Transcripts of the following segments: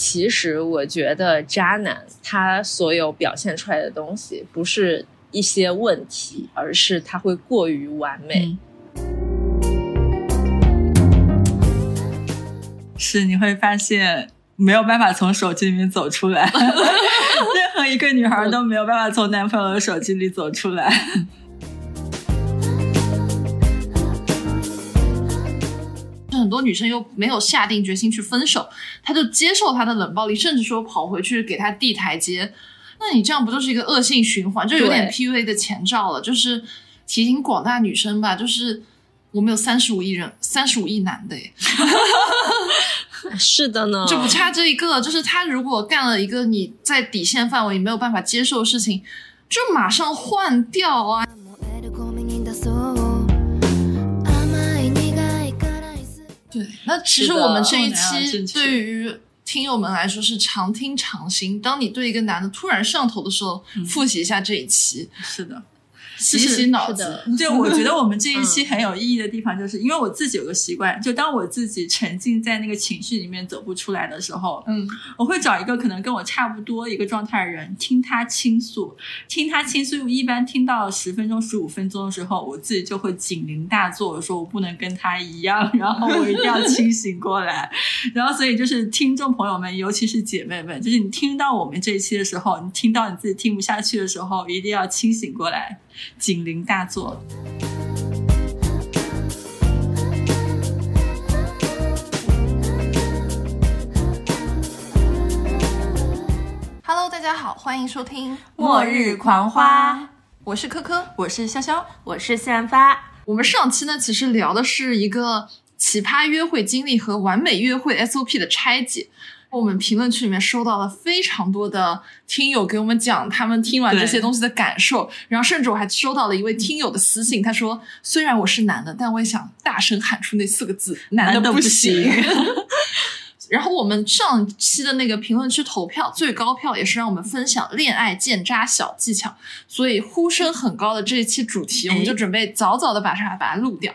其实我觉得渣男他所有表现出来的东西，不是一些问题，而是他会过于完美。是你会发现没有办法从手机里面走出来，任何一个女孩都没有办法从男朋友的手机里走出来。很多女生又没有下定决心去分手，她就接受他的冷暴力，甚至说跑回去给他递台阶。那你这样不就是一个恶性循环，就有点 PUA 的前兆了？就是提醒广大女生吧，就是我们有三十五亿人，三十五亿男的，是的呢，就不差这一个。就是他如果干了一个你在底线范围你没有办法接受的事情，就马上换掉啊。对，那其实我们这一期对于听友们来说是常听常新。当你对一个男的突然上头的时候，复习一下这一期。是的。洗洗脑子，对 我觉得我们这一期很有意义的地方，就是因为我自己有个习惯，就当我自己沉浸在那个情绪里面走不出来的时候，嗯，我会找一个可能跟我差不多一个状态的人，听他倾诉，听他倾诉。一般听到十分钟、十五分钟的时候，我自己就会警铃大作，我说我不能跟他一样，然后我一定要清醒过来。然后，所以就是听众朋友们，尤其是姐妹们，就是你听到我们这一期的时候，你听到你自己听不下去的时候，一定要清醒过来。警铃大作。Hello，大家好，欢迎收听《末日狂花》，我是科科，我是潇潇，我是散发。我们上期呢，其实聊的是一个奇葩约会经历和完美约会 SOP 的拆解。我们评论区里面收到了非常多的听友给我们讲他们听完这些东西的感受，然后甚至我还收到了一位听友的私信，他说：“虽然我是男的，但我也想大声喊出那四个字，男的不行。”然后我们上期的那个评论区投票最高票也是让我们分享恋爱鉴渣小技巧，所以呼声很高的这一期主题，我们就准备早早的把它把它录掉。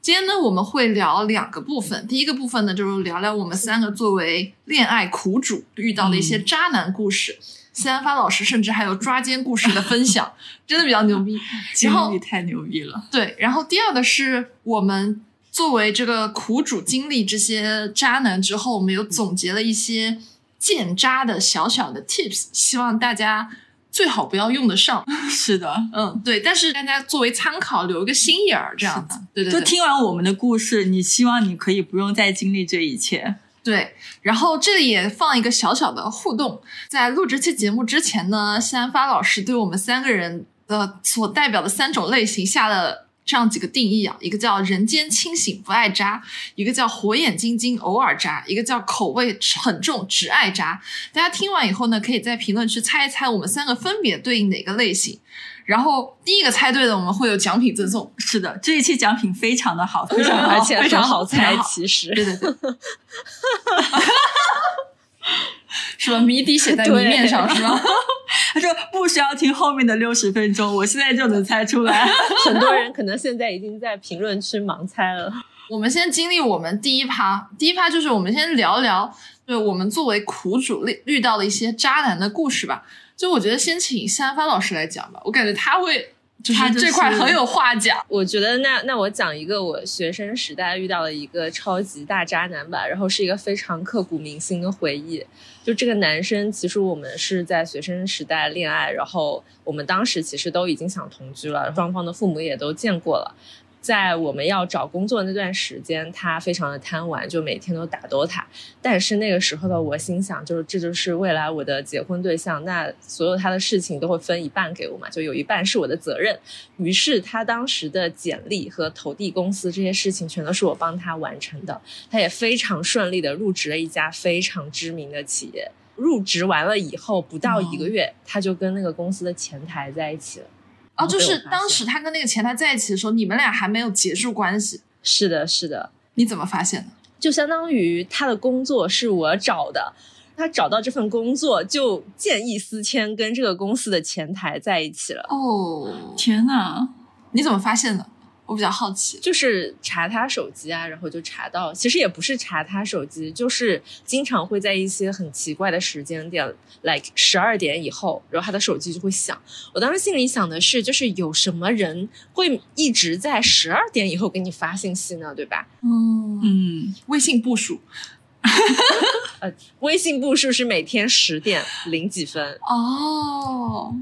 今天呢，我们会聊两个部分。第一个部分呢，就是聊聊我们三个作为恋爱苦主遇到的一些渣男故事。西安发老师甚至还有抓奸故事的分享，真的比较牛逼，太牛逼了。对，然后第二个是我们作为这个苦主经历这些渣男之后，我们有总结了一些见渣的小小的 tips，希望大家。最好不要用得上，是的，嗯，对，但是大家作为参考，留一个心眼儿，这样子，对对。就听完我们的故事，你希望你可以不用再经历这一切，对。然后这里也放一个小小的互动，在录这期节目之前呢，西安发老师对我们三个人的所代表的三种类型下了。这样几个定义啊，一个叫人间清醒不爱渣，一个叫火眼金睛偶尔渣，一个叫口味很重只爱渣。大家听完以后呢，可以在评论区猜一猜我们三个分别对应哪个类型。然后第一个猜对的，我们会有奖品赠送。是的，这一期奖品非常的 好，非常而且非常好猜。其实，对对对，是吧？谜底写在谜面上，是吧？他说不需要听后面的六十分钟，我现在就能猜出来。很多人可能现在已经在评论区盲猜了。我们先经历我们第一趴，第一趴就是我们先聊聊，对我们作为苦主遇遇到的一些渣男的故事吧。就我觉得先请夏帆老师来讲吧，我感觉他会。就是这块很有话讲，我觉得那那我讲一个我学生时代遇到的一个超级大渣男吧，然后是一个非常刻骨铭心的回忆。就这个男生，其实我们是在学生时代恋爱，然后我们当时其实都已经想同居了，双方的父母也都见过了。在我们要找工作那段时间，他非常的贪玩，就每天都打 DOTA。但是那个时候的我心想，就是这就是未来我的结婚对象，那所有他的事情都会分一半给我嘛，就有一半是我的责任。于是他当时的简历和投递公司这些事情，全都是我帮他完成的。他也非常顺利的入职了一家非常知名的企业。入职完了以后，不到一个月，他就跟那个公司的前台在一起了。哦，就是当时他跟那个前台在一起的时候，你们俩还没有结束关系。是的，是的。你怎么发现的？就相当于他的工作是我找的，他找到这份工作就见异思迁，跟这个公司的前台在一起了。哦，天呐，你怎么发现的？我比较好奇。就是查他手机啊，然后就查到，其实也不是查他手机，就是经常会在一些很奇怪的时间点，like 十二点以后，然后他的手机就会响。我当时心里想的是，就是有什么人会一直在十二点以后给你发信息呢？对吧？嗯，嗯，微信部署 呃，微信步数是每天十点零几分，哦，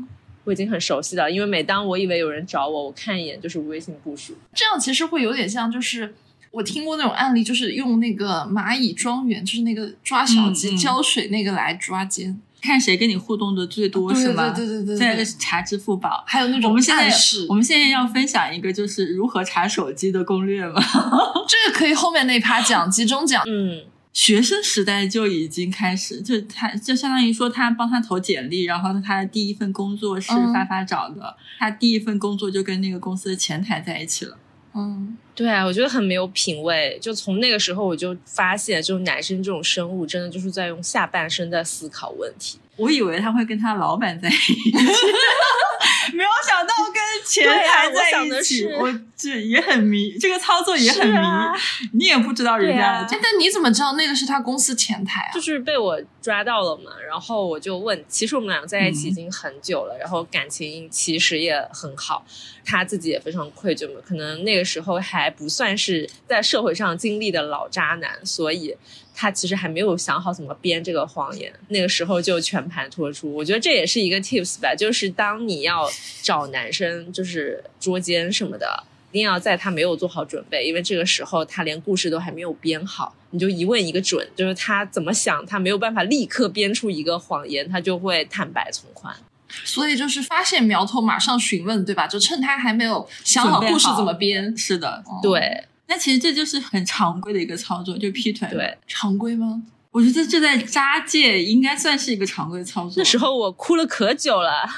我已经很熟悉了，因为每当我以为有人找我，我看一眼就是微信步数。这样其实会有点像，就是我听过那种案例，就是用那个蚂蚁庄园，就是那个抓小鸡、浇水那个来抓奸，看谁跟你互动的最多是吗？对对对对对再一个是查支付宝。还有那种我们现在我们现在要分享一个就是如何查手机的攻略吗。这个可以后面那趴讲，集中讲。嗯，学生时代就已经开始，就他就相当于说他帮他投简历，然后他的第一份工作是嗯发发找的，他第一份工作就跟那个公司的前台在一起了。嗯，对啊，我觉得很没有品味。就从那个时候我就发现，就男生这种生物，真的就是在用下半身在思考问题。我以为他会跟他老板在一起，没有想到跟前台我想在一起，的是我这也很迷，这个操作也很迷，啊你也不知道人家。但你怎么知道那个是他公司前台啊就？是被我抓到了嘛，然后我就问，其实我们俩在一起已嗯经很久了，然后感情其实也很好，他自己也非常愧疚嘛，可能那个时候还不算是在社会上经历的老渣男，所以他其实还没有想好怎么编这个谎言，那个时候就全盘托出。我觉得这也是一个 tips 吧，就是当你要找男生就是捉奸什么的。一定要在他没有做好准备，因为这个时候他连故事都还没有编好，你就一问一个准，就是他怎么想，他没有办法立刻编出一个谎言，他就会坦白从宽。所以就是发现苗头马上询问，对吧？就趁他还没有想好故事怎么编。是的，哦，对那其实这就是很常规的一个操作，就劈腿。，对，常规吗？我觉得这在渣界应该算是一个常规操作。那时候我哭了可久了。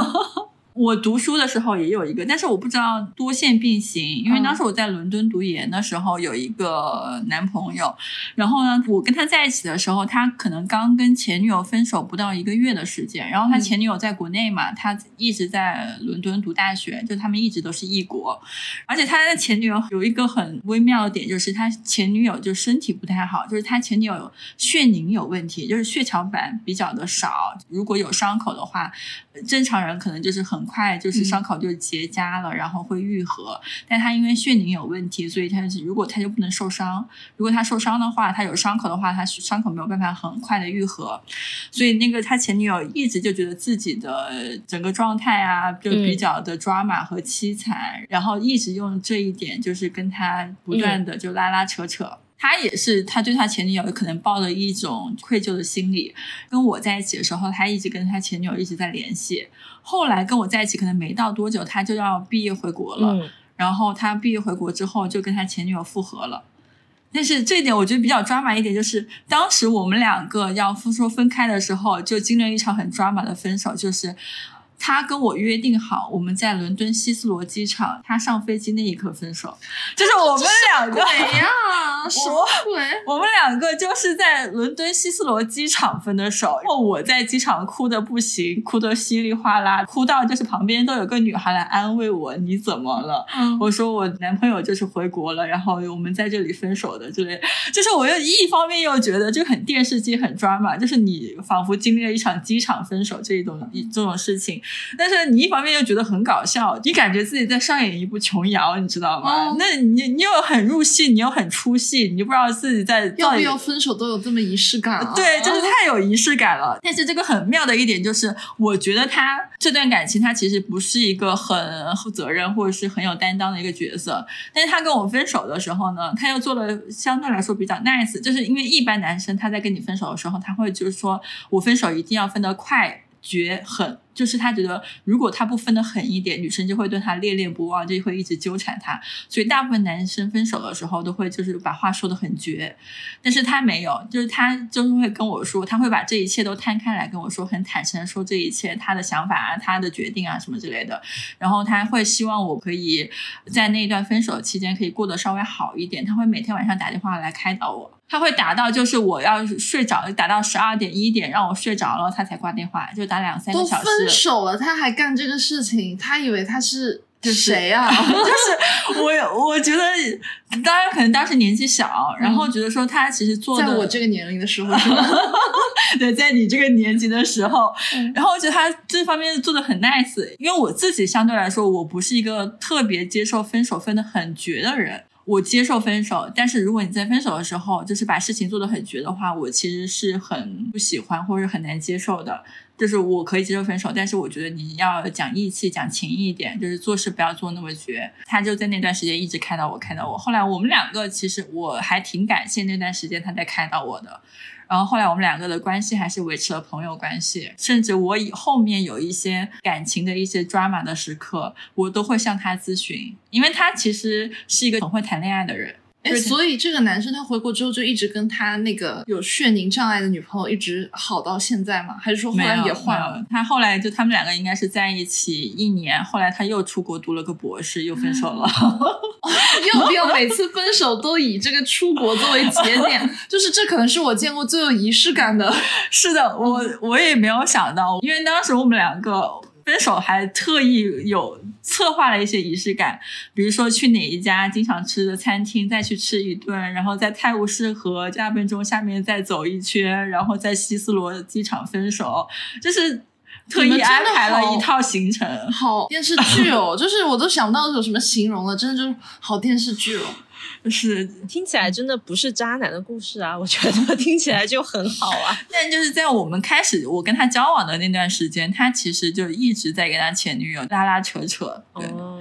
我读书的时候也有一个，但是我不知道多线并行，因为嗯。当时我在伦敦读研的时候有一个男朋友，然后呢，我跟他在一起的时候，他可能刚跟前女友分手不到一个月的时间，然后他嗯前女友在国内嘛，他一直在伦敦读大学，就他们一直都是异国，而且他的前女友有一个很微妙的点，就是他前女友就身体不太好，就是他前女友血凝有问题，就是血小板比较的少，如果有伤口的话，正常人可能就是很快就是伤口就结痂了，然后会愈合。但他因为血凝有问题，所以他是如果他就不能受伤，如果他受伤的话，他有伤口的话，他伤口没有办法很快的愈合。所以那个他前女友一直就觉得自己的整个状态啊，就比较的抓马和凄惨，然后一直用这一点就是跟他不断的就拉拉扯扯。他也是，他对他前女友可能抱了一种愧疚的心理。跟我在一起的时候，他一直跟他前女友一直在联系。后来跟我在一起，可能没到多久，他就要毕业回国了。嗯，然后他毕业回国之后，就跟他前女友复合了。但是这一点我觉得比较抓马一点，就是当时我们两个要说分开的时候，就经历了一场很抓马的分手，就是他跟我约定好，我们在伦敦希斯罗机场，他上飞机那一刻分手，就是我们两个。鬼呀，什么鬼？我们两个就是在伦敦希斯罗机场分的手，然后我在机场哭的不行，哭的稀里哗啦，哭到就是旁边都有个女孩来安慰我，你怎么了？嗯，我说我男朋友就是回国了，然后我们在这里分手的之类，就是我又一方面又觉得就很电视剧很抓马，就是你仿佛经历了一场机场分手这一种这种事情，但是你一方面又觉得很搞笑，你感觉自己在上演一部琼瑶，你知道吗？哦那你你又很入戏，你又很出戏，你就不知道自己在要不要分手都有这么仪式感啊？对，就是 太有仪式感了。但是这个很妙的一点就是，我觉得他这段感情，他其实不是一个很负责任或者是很有担当的一个角色。但是他跟我分手的时候呢，他又做了相对来说比较 nice，就是因为一般男生他在跟你分手的时候，他会就是说我分手一定要分得快。绝狠，就是他觉得如果他不分得狠一点，女生就会对他恋恋不忘，就会一直纠缠他。所以大部分男生分手的时候都会就是把话说得很绝，但是他没有，就是他就是会跟我说，他会把这一切都摊开来跟我说，很坦诚的说这一切他的想法啊，他的决定啊什么之类的。然后他会希望我可以在那一段分手期间可以过得稍微好一点，他会每天晚上打电话来开导我。他会打到就是我要睡着，打到十二点一点，让我睡着了，他才挂电话，就打两三个小时。分手了，他还干这个事情，他以为他是就是 谁呀、就是我，我觉得，当然可能当时年纪小，然后觉得说他其实做的，在我这个年龄的时候？对，在你这个年纪的时候，嗯然后我觉得他这方面做的很 nice，因为我自己相对来说，我不是一个特别接受分手分的很绝的人。我接受分手，但是如果你在分手的时候，就是把事情做得很绝的话，我其实是很不喜欢或者很难接受的。就是我可以接受分手，但是我觉得你要讲义气、讲情义一点，就是做事不要做那么绝。他就在那段时间一直开导我，开导我。后来我们两个其实我还挺感谢那段时间他在开导我的。然后后来我们两个的关系还是维持了朋友关系，甚至我以后面有一些感情的一些抓马的时刻，我都会向他咨询，因为他其实是一个很会谈恋爱的人。哎，所以这个男生他回国之后就一直跟他那个有血凝障碍的女朋友一直好到现在吗？还是说后来也换了？他后来就他们两个应该是在一起一年，后来他又出国读了个博士，又分手了。要不要每次分手都以这个出国作为节点？就是这可能是我见过最有仪式感的。是的，我我也没有想到，因为当时我们两个分手还特意有策划了一些仪式感，比如说去哪一家经常吃的餐厅再去吃一顿，然后在泰晤士河加分钟下面再走一圈，然后在希斯罗机场分手，就是特意安排了一套行程。好电视剧哦，就是我都想不到有什么形容了，真的就是好电视剧哦。是，听起来真的不是渣男的故事啊，我觉得听起来就很好啊。但就是在我们开始我跟他交往的那段时间，他其实就一直在跟他前女友拉拉扯扯。对，哦，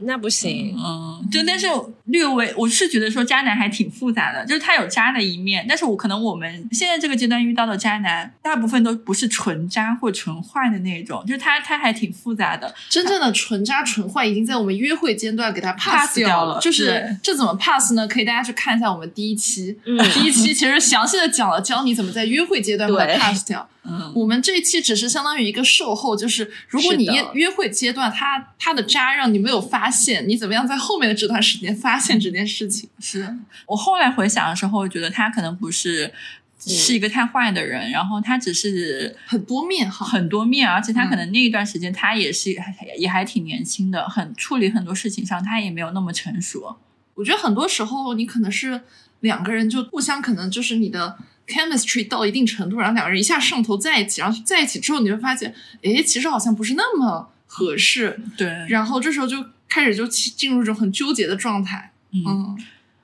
那不行。嗯，就但是略微，我是觉得说渣男还挺复杂的，就是他有渣的一面，但是我可能我们现在这个阶段遇到的渣男，大部分都不是纯渣或纯坏的那种，就是他他还挺复杂的。真正的纯渣纯坏已经在我们约会阶段给他 pass 掉了就是这怎么 pass 呢？可以大家去看一下我们第一期，嗯第一期其实详细的讲了教你怎么在约会阶段把它 pass 掉。嗯，我们这一期只是相当于一个售后，就是如果你约约会阶段他他的渣让你没有发现，你怎么样在后面的这段时间发现这件事情？是我后来回想的时候，觉得他可能不是。是一个太坏的人，然后他只是很多面哈，很多面，而且他可能那一段时间他也是、也还挺年轻的，很处理很多事情上他也没有那么成熟。我觉得很多时候你可能是两个人就互相可能就是你的 chemistry 到一定程度，然后两个人一下上头在一起，然后在一起之后你会发现，诶，其实好像不是那么合适，对，然后这时候就开始就进入一种很纠结的状态。嗯，嗯，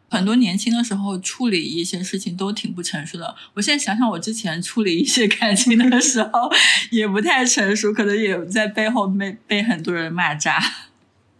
很多年轻的时候处理一些事情都挺不成熟的。我现在想想，我之前处理一些感情的时候 也不太成熟，可能也在背后被被很多人骂渣。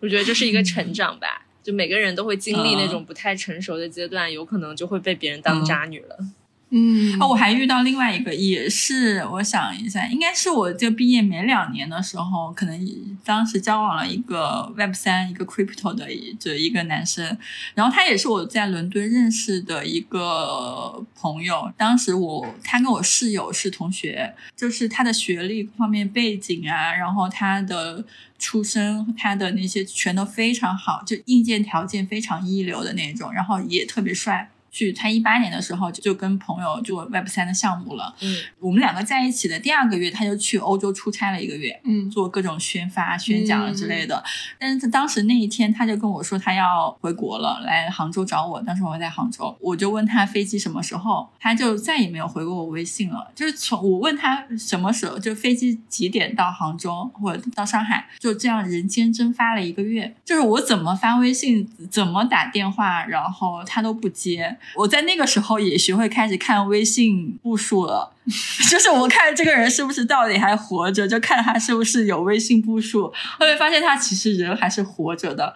我觉得这是一个成长吧，就每个人都会经历那嗯种不太成熟的阶段，有可能就会被别人当渣女了。嗯嗯啊，我还遇到另外一个，也是我想一下，应该是我就毕业没两年的时候，可能当时交往了一个 Web 三一个 Crypto 的一这一个男生，然后他也是我在伦敦认识的一个朋友。当时我他跟我室友是同学，就是他的学历方面背景啊，然后他的出身，他的那些全都非常好，就硬件条件非常一流的那种，然后也特别帅。去他一八年的时候就就跟朋友做 Web 三的项目了，嗯，我们两个在一起的第二个月，他就去欧洲出差了一个月，嗯做各种宣发、宣讲啊之类的。但是他当时那一天，他就跟我说他要回国了，来杭州找我。当时我在杭州，我就问他飞机什么时候，他就再也没有回过我微信了。就是从我问他什么时候，就飞机几点到杭州或者到上海，就这样人间蒸发了一个月。就是我怎么发微信，怎么打电话，然后他都不接。我在那个时候也学会开始看微信步数了。就是我看这个人是不是到底还活着，就看他是不是有微信步数，后来发现他其实人还是活着的，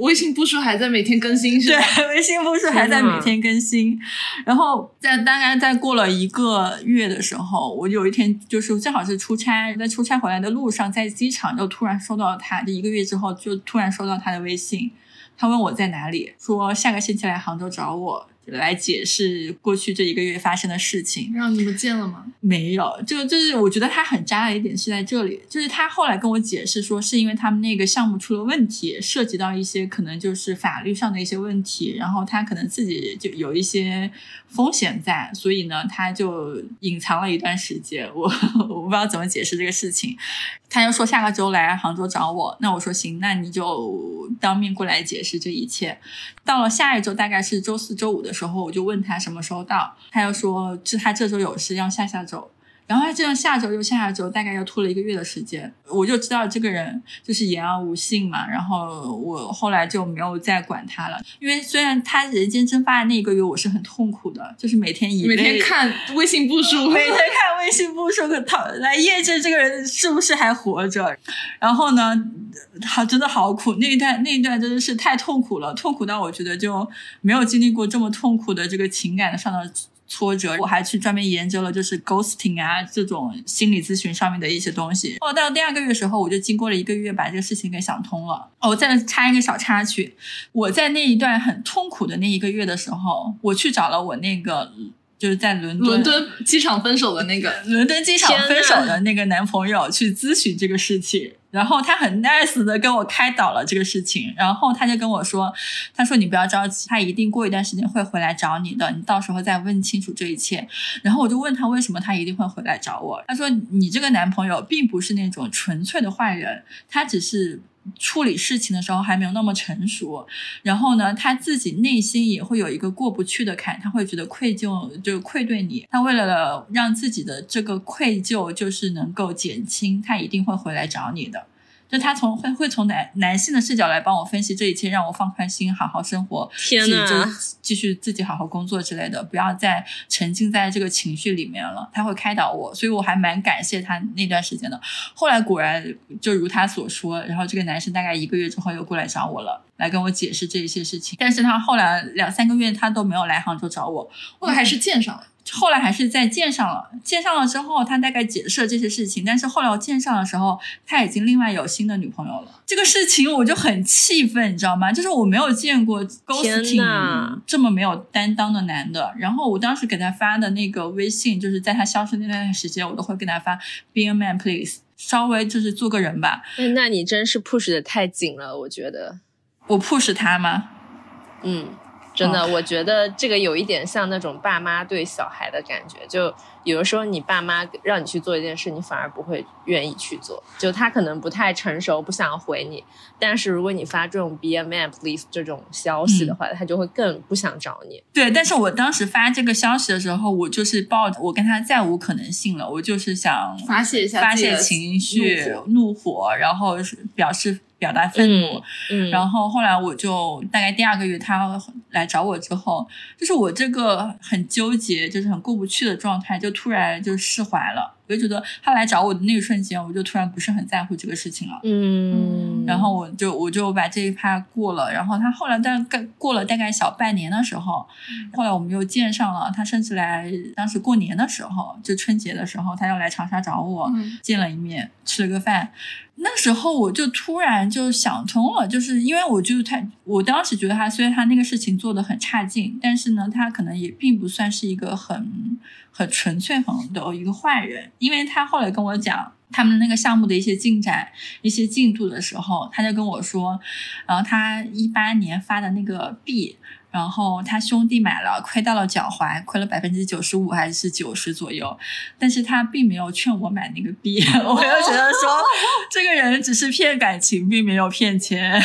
微信步数还在每天更新是吧？对，微信步数还在每天更新。然后在大概在过了一个月的时候，我有一天就是正好是出差，在出差回来的路上，在机场就突然收到他，就一个月之后就突然收到他的微信，他问我在哪里，说下个星期来杭州找我。来解释过去这一个月发生的事情，让你们见了吗？没有，就就是我觉得他很渣的一点是在这里，就是他后来跟我解释说，是因为他们那个项目出了问题，涉及到一些可能就是法律上的一些问题，然后他可能自己就有一些风险在，所以呢，他就隐藏了一段时间。我我不知道怎么解释这个事情，他就说下个周来杭州找我，那我说行，那你就当面过来解释这一切。到了下一周，大概是周四周五的时候，我就问他什么时候到，他又说是他这周有事，要下下周。然后他这样下周又下下周，大概又拖了一个月的时间，我就知道这个人就是言而无信嘛。然后我后来就没有再管他了，因为虽然他人间蒸发的那一个月我是很痛苦的，就是每天以每天看微信步数，每天看微信步数，讨来验证这个人是不是还活着。然后呢，好真的好苦，那一段那一段真的是太痛苦了，痛苦到我觉得就没有经历过这么痛苦的这个情感上的。挫折，我还去专门研究了，就是 ghosting 啊这种心理咨询上面的一些东西。哦，到第二个月的时候，我就经过了一个月，把这个事情给想通了。哦，再插一个小插曲，我在那一段很痛苦的那一个月的时候，我去找了我那个。就是在伦敦伦敦机场分手的那个伦敦机场分手的那个男朋友去咨询这个事情，然后他很 nice 的跟我开导了这个事情，然后他就跟我说，他说你不要着急，他一定过一段时间会回来找你的，你到时候再问清楚这一切。然后我就问他为什么他一定会回来找我，他说你这个男朋友并不是那种纯粹的坏人，他只是。处理事情的时候还没有那么成熟，然后呢，他自己内心也会有一个过不去的坎，他会觉得愧疚，就愧对你。他为了让自己的这个愧疚就是能够减轻，他一定会回来找你的。就他从会会从男男性的视角来帮我分析这一切，让我放宽心，好好生活，天就继续自己好好工作之类的，不要再沉浸在这个情绪里面了。他会开导我，所以我还蛮感谢他那段时间的。后来果然就如他所说，然后这个男生大概一个月之后又过来找我了，来跟我解释这一些事情。但是他后来两三个月他都没有来杭州找我，后来还是见上了。后来还是在见上了，见上了之后，他大概解释了这些事情。但是后来我见上的时候，他已经另外有新的女朋友了。这个事情我就很气愤，你知道吗？就是我没有见过 ghosting 这么没有担当的男的。然后我当时给他发的那个微信，就是在他消失那段时间，我都会给他发 “Be a man, please”，稍微就是做个人吧。那你真是 push 的太紧了，我觉得。我 push 他吗？嗯。真的，我觉得这个有一点像那种爸妈对小孩的感觉，就有的时候你爸妈让你去做一件事，你反而不会愿意去做，就他可能不太成熟，不想回你。但是如果你发这种 “be a man please” 这种消息的话，他就会更不想找你。对，但是我当时发这个消息的时候，我就是抱着我跟他再无可能性了，我就是想发泄一下发泄情绪、怒火，然后表示。表达愤怒，嗯然后后来我就大概第二个月他来找我之后，就是我这个很纠结，就是很过不去的状态，就突然就释怀了。我就觉得他来找我的那一瞬间，我就突然不是很在乎这个事情了。嗯，然后我就我就把这一趴过了。然后他后来大概过了大概小半年的时候，后来我们又见上了。他甚至来当时过年的时候，就春节的时候，他要来长沙找我，见了一面，吃了个饭。那时候我就突然就想通了，就是因为我就他，我当时觉得他虽然他那个事情做的很差劲，但是呢，他可能也并不算是一个很很纯粹很的一个坏人，因为他后来跟我讲他们那个项目的一些进展、一些进度的时候，他就跟我说，然后他一八年发的那个币。然后他兄弟买了，亏到了脚踝，亏了百分之九十五还是九十左右，但是他并没有劝我买那个币，我又觉得说这个人只是骗感情，并没有骗钱。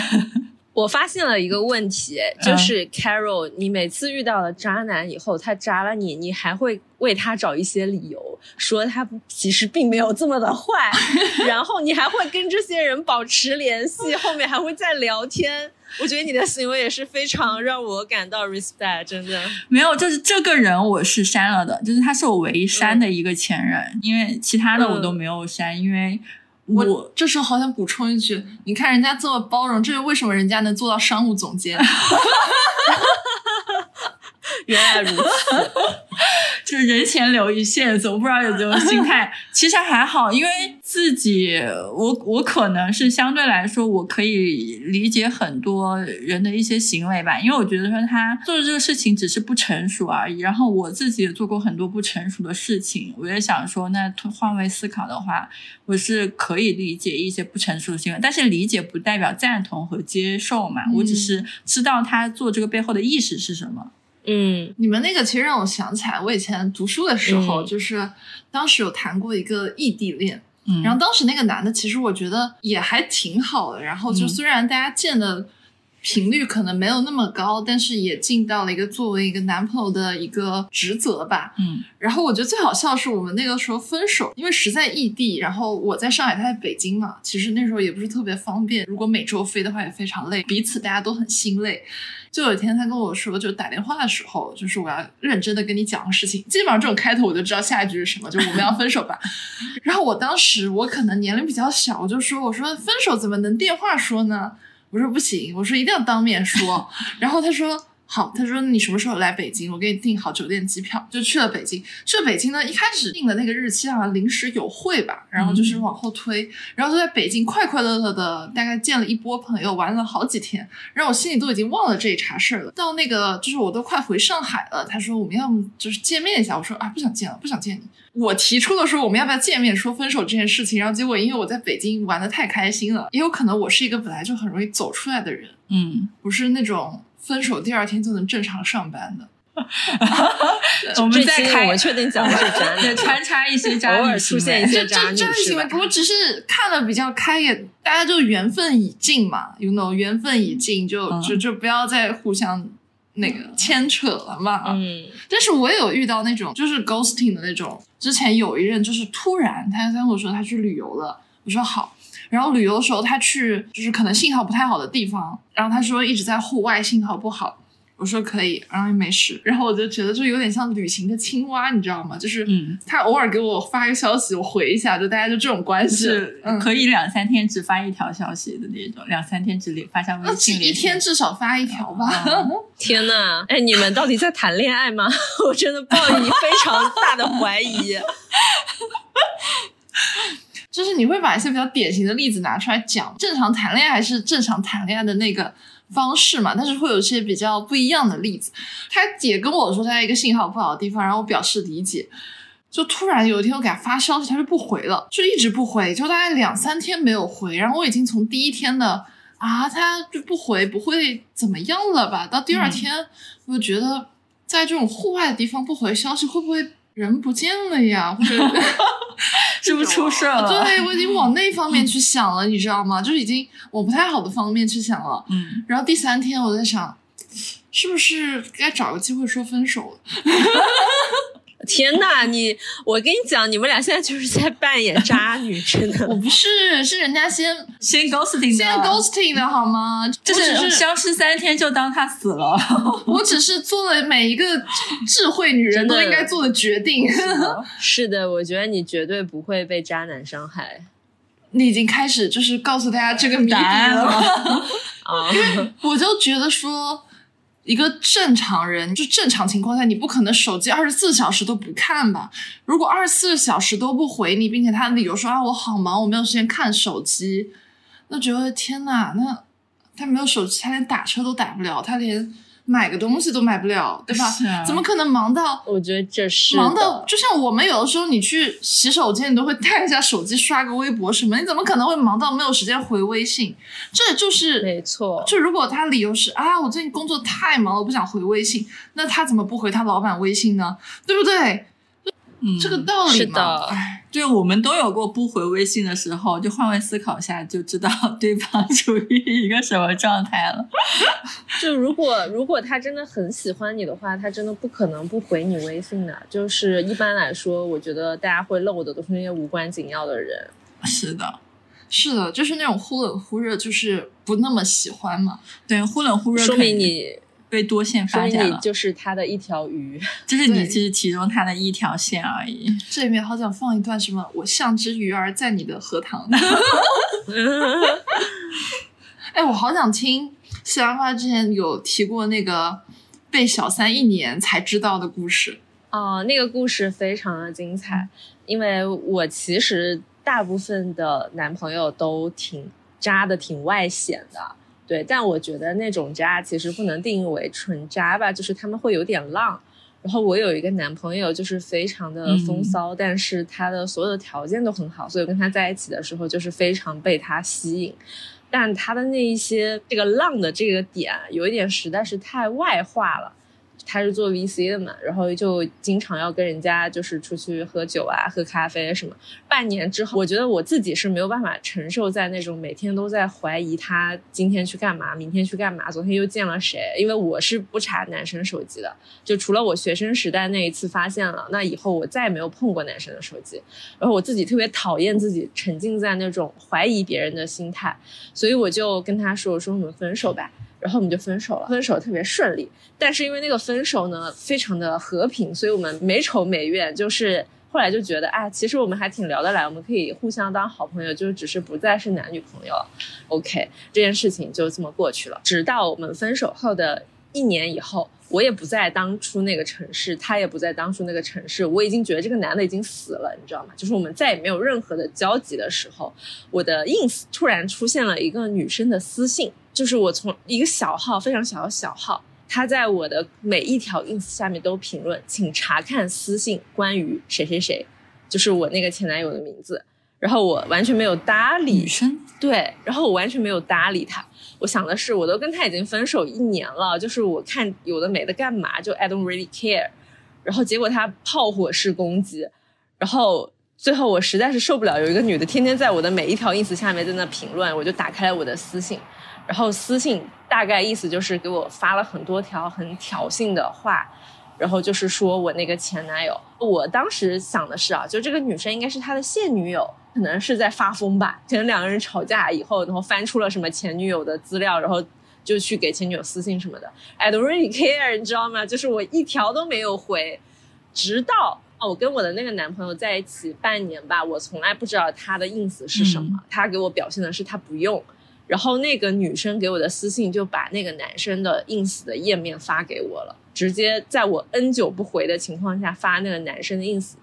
我发现了一个问题，就是 Carol，你每次遇到了渣男以后，他渣了你，你还会为他找一些理由，说他其实并没有这么的坏，然后你还会跟这些人保持联系，后面还会再聊天。我觉得你的行为也是非常让我感到 respect，真的没有，就是这个人我是删了的，就是他是我唯一删的一个前任，因为其他的我都没有删，因为。我这时候好想补充一句，你看人家这么包容，这是为什么人家能做到商务总监？原来如此，就是人前留一线，我不知道有这种心态。其实还好，因为自己，我我可能是相对来说，我可以理解很多人的一些行为吧。因为我觉得说他做的这个事情只是不成熟而已。然后我自己也做过很多不成熟的事情，我也想说，那换位思考的话，我是可以理解一些不成熟的行为，但是理解不代表赞同和接受嘛。我只是知道他做这个背后的意识是什么。嗯，你们那个其实让我想起来，我以前读书的时候，嗯。就是当时有谈过一个异地恋，嗯，然后当时那个男的其实我觉得也还挺好的，然后就嗯。虽然大家见的频率可能没有那么高，但是也尽到了一个作为一个男朋友的一个职责吧。嗯然后我觉得最好笑的是我们那个时候分手，因为实在异地，然后我在上海，他在北京嘛，其实那时候也不是特别方便，如果每周飞的话也非常累，彼此大家都很心累。就有一天他跟我说，就打电话的时候，就是我要认真的跟你讲个事情，基本上这种开头我就知道下一句是什么，就是我们要分手吧。然后我当时我可能年龄比较小，我就说我说分手怎么能电话说呢？我说不行，我说一定要当面说。然后他说好，他说你什么时候来北京？我给你订好酒店机票，就去了北京。去了北京呢，一开始定的那个日期好像临时有会吧，然后就是往后推，然后就在北京快快乐乐的大概见了一波朋友，玩了好几天，然后我心里都已经忘了这一茬事儿了。到那个就是我都快回上海了，他说我们要么就是见面一下，我说啊不想见了，不想见你。我提出了说我们要不要见面说分手这件事情，然后结果因为我在北京玩的太开心了，也有可能我是一个本来就很容易走出来的人，嗯，不是那种分手第二天就能正常上班的。我们再开我确定讲的是渣 对女，穿插一些渣偶尔女出现一些渣女行为，我只是看了比较开眼，大家就缘分已尽嘛，you know，缘分已尽，就、嗯就就不要再互相那个牵扯了嘛。嗯但是我也有遇到那种就是 ghosting 的那种，之前有一任就是突然他他跟我说他去旅游了，我说好。然后旅游的时候，他去就是可能信号不太好的地方，然后他说一直在户外，信号不好。我说可以，然后也没事。然后我就觉得就有点像旅行的青蛙，你知道吗？就是嗯他偶尔给我发一个消息，我回一下，就大家就这种关系。可以两三天只发一条消息的那种，两三天只发下微那信联系，一天至少发一条吧。啊 天呐，哎，你们到底在谈恋爱吗？我真的抱以非常大的怀疑。就是你会把一些比较典型的例子拿出来讲，正常谈恋爱还是正常谈恋爱的那个方式嘛，但是会有一些比较不一样的例子。他也跟我说他在一个信号不好的地方，然后我表示理解。就突然有一天我给他发消息，他就不回了，就一直不回，就大概两三天没有回。然后我已经从第一天的啊，他就不回，不会怎么样了吧？到第二天，我就觉得在这种户外的地方不回消息，会不会人不见了呀？或者是不是出事了？对我已经往那 方面去想了，你知道吗？就是已经往不太好的方面去想了。嗯，然后第三天我在想，是不是该找个机会说分手了？天呐，你我跟你讲，你们俩现在就是在扮演渣女，真的 我。不是，是人家先 先 ghosting 的，先 ghosting 的好吗？就是是消失三天就当他死了。我只是做了每一个智慧女人都应该做的决定。是的，我觉得你绝对不会被渣男伤害你已经开始就是告诉大家这个谜底答案了吗？啊！我就觉得说，一个正常人，就正常情况下，你不可能手机二十四小时都不看吧？如果二十四小时都不回你，并且他的理由说啊我好忙，我没有时间看手机，那觉得天哪，那他没有手机，他连打车都打不了，他连买个东西都买不了，对吧？啊怎么可能忙到我觉得这是忙到，就像我们有的时候，你去洗手间，你都会带一下手机刷个微博什么，你怎么可能会忙到没有时间回微信？这就是没错。就如果他理由是啊，我最近工作太忙了，我不想回微信，那他怎么不回他老板微信呢？对不对？嗯，这个道理嘛。对我们都有过不回微信的时候，就换位思考下就知道 对方 处于一个什么状态了。就如果如果他真的很喜欢你的话，他真的不可能不回你微信的。就是一般来说，我觉得大家会漏的都是那些无关紧要的人。是的，是的，就是那种忽冷忽热，就是不那么喜欢嘛。对，忽冷忽热，说明你，被多线发展了，你就是他的一条鱼。就是你对只是其中他的一条线而已。这里面好想放一段什么“我像只鱼儿在你的荷塘 ”。哎，我好想听西兰花之前有提过那个被小三一年才知道的故事。哦，那个故事非常的精彩，因为我其实大部分的男朋友都挺渣的，挺外显的。对，但我觉得那种渣其实不能定义为纯渣吧，就是他们会有点浪。然后我有一个男朋友，就是非常的风骚，但是他的所有的条件都很好，所以跟他在一起的时候就是非常被他吸引。但他的那一些这个浪的这个点，有一点实在是太外化了。他是做 VC 的嘛，然后就经常要跟人家就是出去喝酒啊、喝咖啡什么。半年之后，我觉得我自己是没有办法承受在那种每天都在怀疑他今天去干嘛、明天去干嘛、昨天又见了谁。因为我是不查男生手机的，就除了我学生时代那一次发现了，那以后我再也没有碰过男生的手机。然后我自己特别讨厌自己沉浸在那种怀疑别人的心态，所以我就跟他说：“我说我们分手吧。”然后我们就分手了，分手特别顺利。但是因为那个分手呢，非常的和平，所以我们没仇没怨。就是后来就觉得，哎，其实我们还挺聊得来，我们可以互相当好朋友，就是只是不再是男女朋友了。OK，这件事情就这么过去了。直到我们分手后的一年以后，我也不在当初那个城市，他也不在当初那个城市，我已经觉得这个男的已经死了，你知道吗？就是我们再也没有任何的交集的时候，我的 ins 突然出现了一个女生的私信。就是我从一个小号非常小的小号，他在我的每一条 ins 下面都评论，请查看私信关于谁谁谁，就是我那个前男友的名字。然后我完全没有搭理女生，对，然后我完全没有搭理他。我想的是，我都跟他已经分手一年了，就是我看有的没的干嘛，就 I don't really care。然后结果他炮火式攻击，然后最后我实在是受不了，有一个女的天天在我的每一条 ins 下面在那评论，我就打开了我的私信。然后私信大概意思就是给我发了很多条很挑衅的话，然后就是说我那个前男友。我当时想的是啊，就这个女生应该是他的现女友，可能是在发疯吧，可能两个人吵架以后，然后翻出了什么前女友的资料，然后就去给前女友私信什么的。I don't really care，你知道吗？就是我一条都没有回，直到哦，我跟我的那个男朋友在一起半年吧，我从来不知道他的 ins 是什么，他给我表现的是他不用。然后那个女生给我的私信就把那个男生的 ins 的页面发给我了，直接在我 n 久不回的情况下发那个男生的 ins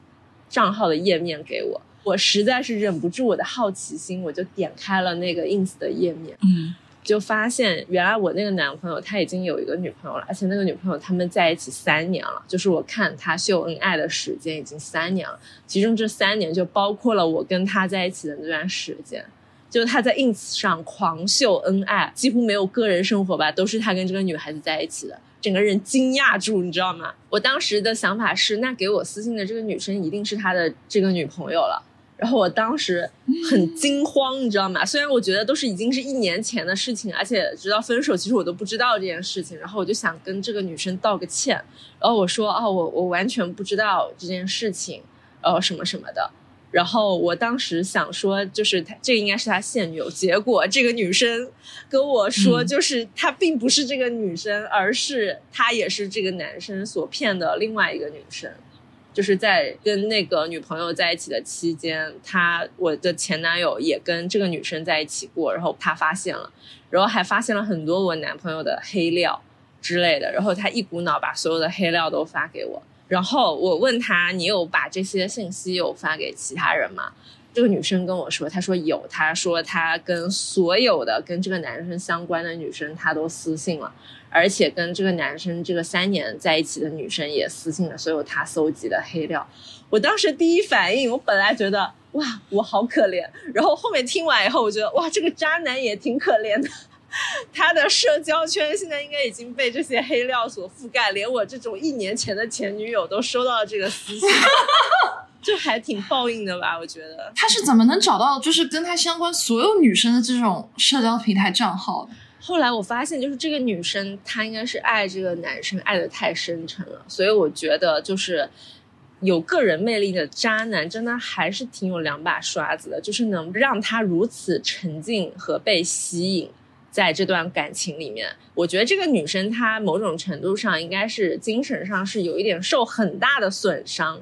账号的页面给我，我实在是忍不住我的好奇心，我就点开了那个 ins 的页面，嗯，就发现原来我那个男朋友他已经有一个女朋友了，而且那个女朋友他们在一起三年了，就是我看他秀恩爱的时间已经三年了，其中这三年就包括了我跟他在一起的那段时间。就是他在 ins 上狂秀恩爱，几乎没有个人生活吧，都是他跟这个女孩子在一起的，整个人惊讶住，你知道吗？我当时的想法是，那给我私信的这个女生一定是他的这个女朋友了。然后我当时很惊慌，你知道吗？虽然我觉得都是已经是一年前的事情，而且直到分手，其实我都不知道这件事情。然后我就想跟这个女生道个歉，然后我说哦，我我完全不知道这件事情，呃，什么什么的。然后我当时想说，就是他这个应该是他现女友。结果这个女生跟我说，就是她并不是这个女生，而是她也是这个男生所骗的另外一个女生。就是在跟那个女朋友在一起的期间，他我的前男友也跟这个女生在一起过，然后他发现了，然后还发现了很多我男朋友的黑料之类的，然后他一股脑把所有的黑料都发给我。然后我问他：“你有把这些信息有发给其他人吗？”这个女生跟我说：“她说有，她说她跟所有的跟这个男生相关的女生，她都私信了，而且跟这个男生这个三年在一起的女生也私信了所有她搜集的黑料。”我当时第一反应，我本来觉得哇，我好可怜，然后后面听完以后，我觉得哇，这个渣男也挺可怜的。他的社交圈现在应该已经被这些黑料所覆盖，连我这种一年前的前女友都收到了这个私信，就还挺报应的吧？我觉得他是怎么能找到就是跟他相关所有女生的这种社交平台账号的？后来我发现，就是这个女生她应该是爱这个男生爱的太深沉了，所以我觉得就是有个人魅力的渣男真的还是挺有两把刷子的，就是能让他如此沉浸和被吸引。在这段感情里面，我觉得这个女生她某种程度上应该是精神上是有一点受很大的损伤，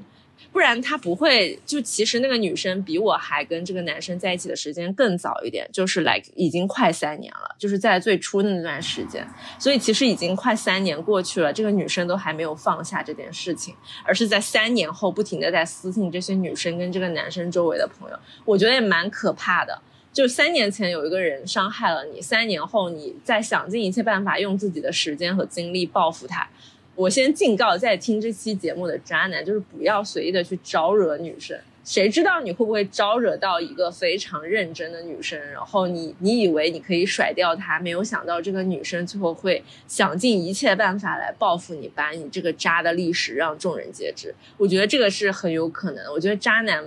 不然她不会。就其实那个女生比我还跟这个男生在一起的时间更早一点，就是来已经快三年了，就是在最初的那段时间。所以其实已经快三年过去了，这个女生都还没有放下这件事情，而是在三年后不停的在私信这些女生跟这个男生周围的朋友。我觉得也蛮可怕的。就三年前有一个人伤害了你，三年后你再想尽一切办法用自己的时间和精力报复他。我先警告在听这期节目的渣男，就是不要随意的去招惹女生。谁知道你会不会招惹到一个非常认真的女生？然后你你以为你可以甩掉她，没有想到这个女生最后会想尽一切办法来报复你，把你这个渣的历史让众人皆知。我觉得这个是很有可能。我觉得渣男。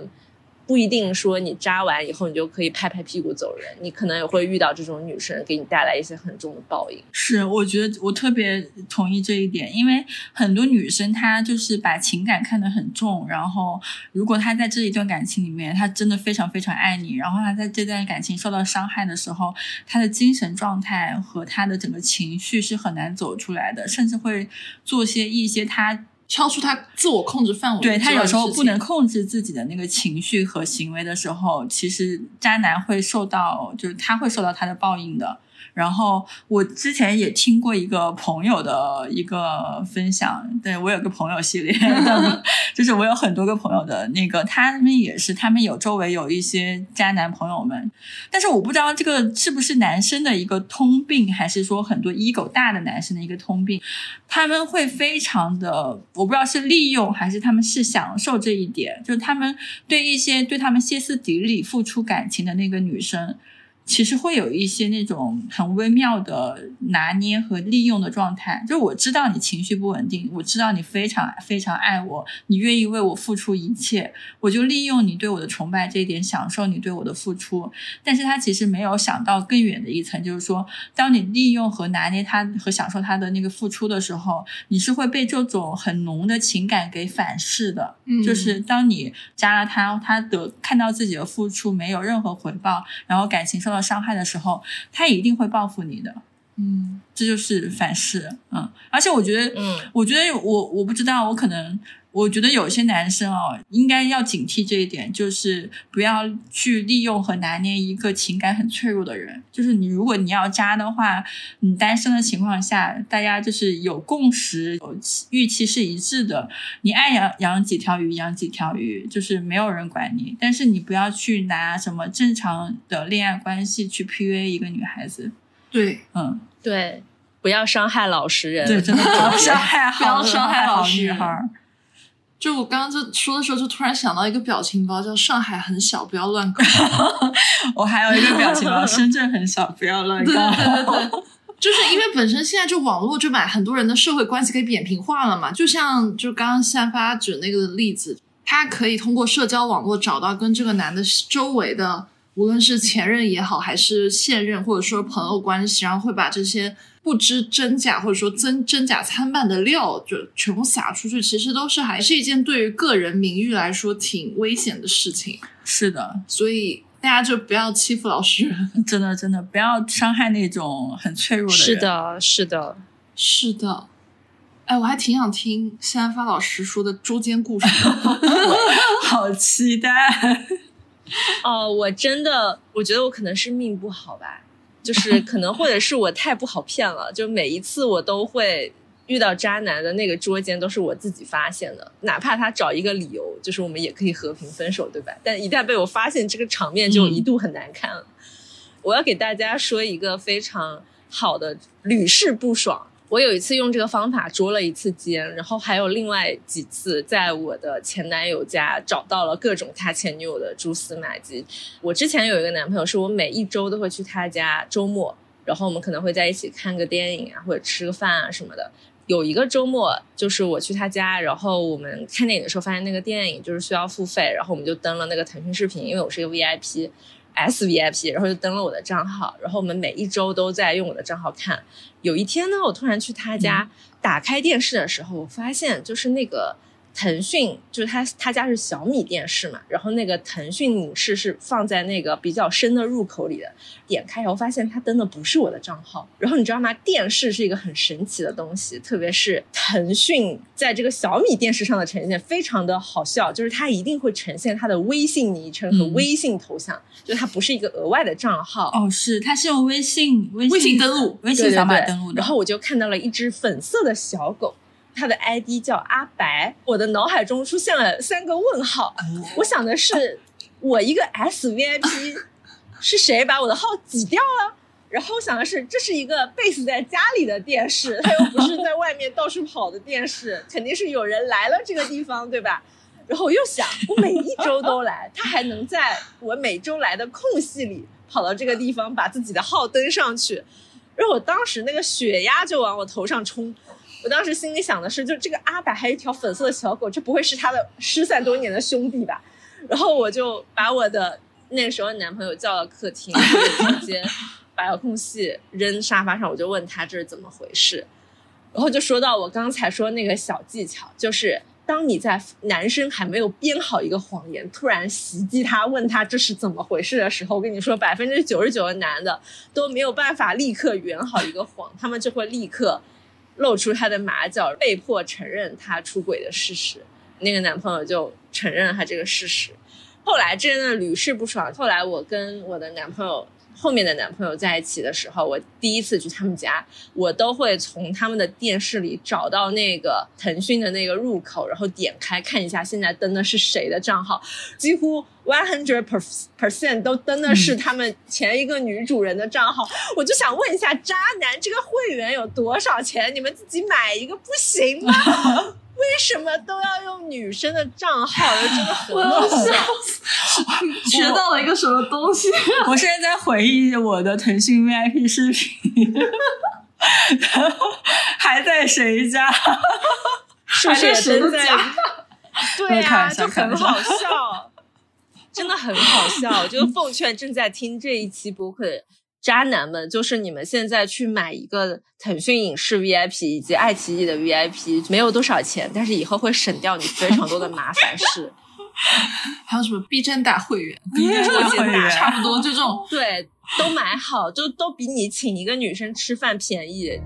不一定说你扎完以后你就可以拍拍屁股走人，你可能也会遇到这种女生给你带来一些很重的报应。是，我觉得我特别同意这一点，因为很多女生她就是把情感看得很重，然后如果她在这一段感情里面，她真的非常非常爱你，然后她在这段感情受到伤害的时候，她的精神状态和她的整个情绪是很难走出来的，甚至会做些一些她。超出他自我控制范围，对他有时候不能控制自己的那个情绪和行为的时候，其实渣男会受到，就是他会受到他的报应的。然后我之前也听过一个朋友的一个分享，对我有个朋友系列，就是我有很多个朋友的那个，他们也是，他们有周围有一些渣男朋友们，但是我不知道这个是不是男生的一个通病，还是说很多 ego 大的男生的一个通病，他们会非常的，我不知道是利用还是他们是享受这一点，就是他们对一些对他们歇斯底里付出感情的那个女生。其实会有一些那种很微妙的拿捏和利用的状态，就我知道你情绪不稳定，我知道你非常非常爱我，你愿意为我付出一切，我就利用你对我的崇拜这一点，享受你对我的付出。但是他其实没有想到更远的一层，就是说，当你利用和拿捏他和享受他的那个付出的时候，你是会被这种很浓的情感给反噬的。嗯，就是当你加了他，他得看到自己的付出没有任何回报，然后感情受到伤害的时候，他一定会报复你的，嗯，这就是反噬，嗯，而且我觉得，嗯，我觉得我我不知道，我可能我觉得有些男生哦，应该要警惕这一点，就是不要去利用和拿捏一个情感很脆弱的人。就是你如果你要渣的话，你单身的情况下，大家就是有共识，有预期是一致的。你爱养养几条鱼，养几条鱼，就是没有人管你。但是你不要去拿什么正常的恋爱关系去 PUA 一个女孩子。对，嗯，对，不要伤害老实人。对，真的不要伤害好，不要伤害好老实女孩儿。就我刚刚就说的时候，就突然想到一个表情包，叫“上海很小，不要乱搞 ”。我还有一个表情包，深圳很小，不要乱搞。对对对对，就是因为本身现在就网络就把很多人的社会关系给扁平化了嘛，就像就刚刚散发举那个例子，他可以通过社交网络找到跟这个男的周围的，无论是前任也好，还是现任或者说朋友关系，然后会把这些不知真假或者说真真假参半的料就全部撒出去，其实都是还是一件对于个人名誉来说挺危险的事情，是的，所以大家就不要欺负老实人。真的真的不要伤害那种很脆弱的人。是，的，是的，是的，哎，我还挺想听谢安发老师说的捉奸故事的。好期待。哦，我真的，我觉得我可能是命不好吧，就是 可能或者是我太不好骗了，就每一次我都会遇到渣男的那个捉奸都是我自己发现的，哪怕他找一个理由，就是我们也可以和平分手，对吧？但一旦被我发现，这个场面就一度很难看了。我要给大家说一个非常好的屡试不爽。我有一次用这个方法捉了一次奸，然后还有另外几次在我的前男友家找到了各种他前女友的蛛丝马迹。我之前有一个男朋友，是我每一周都会去他家，周末，然后我们可能会在一起看个电影啊，或者吃个饭啊什么的。有一个周末，就是我去他家，然后我们看电影的时候发现那个电影就是需要付费，然后我们就登了那个腾讯视频，因为我是一个 VIP。S VIP，然后就登了我的账号，然后我们每一周都在用我的账号看。有一天呢，我突然去他家打开电视的时候，我发现就是那个腾讯就是他他家是小米电视嘛，然后那个腾讯影视是放在那个比较深的入口里的，点开以后发现他登的不是我的账号，然后你知道吗？电视是一个很神奇的东西，特别是腾讯在这个小米电视上的呈现非常的好笑，就是它一定会呈现它的微信昵称和嗯微信头像，就它不是一个额外的账号。哦，是，它是用微信微微信登录微信扫码登录的。然后我就看到了一只粉色的小狗，它的 ID 叫阿白，我的脑海中出现了三个问号。我想的是，我一个 SVIP 是谁把我的号挤掉了？然后我想的是，这是一个 base 在家里的电视，它又不是在外面到处跑的电视，肯定是有人来了这个地方，对吧？然后我又想，我每一周都来，他还能在我每周来的空隙里跑到这个地方，把自己的号登上去。然后我当时那个血压就往我头上冲，我当时心里想的是，就这个阿白还有一条粉色的小狗，这不会是他的失散多年的兄弟吧？然后我就把我的那个时候男朋友叫到客厅，我就直接把遥控器扔沙发上，我就问他这是怎么回事，然后就说到我刚才说那个小技巧，就是当你在男生还没有编好一个谎言，突然袭击他，问他这是怎么回事的时候，我跟你说，百分之九十九的男的都没有办法立刻圆好一个谎，他们就会立刻露出他的马脚，被迫承认他出轨的事实。那个男朋友就承认了他这个事实。后来真的屡试不爽。后来我跟我的男朋友后面的男朋友在一起的时候，我第一次去他们家，我都会从他们的电视里找到那个腾讯的那个入口，然后点开看一下现在登的是谁的账号，几乎 one hundred percent 都登的是他们前一个女主人的账号。我就想问一下，渣男这个会员有多少钱？你们自己买一个不行吗？为什么都要用女生的账号？真的很我好要笑 学到了一个什么东西？我现在在回忆我的腾讯 VIP 视频，然后还在谁家？是不是也还在谁的家？对呀啊，就很好笑，真的很好笑。就奉劝正在听这一期播客的渣男们，就是你们现在去买一个腾讯影视 VIP 以及爱奇艺的 VIP，没有多少钱，但是以后会省掉你非常多的麻烦事。还有什么 B 站大会员、B 站大会员会员差不多，就这种。对，都买好，就都比你请一个女生吃饭便宜。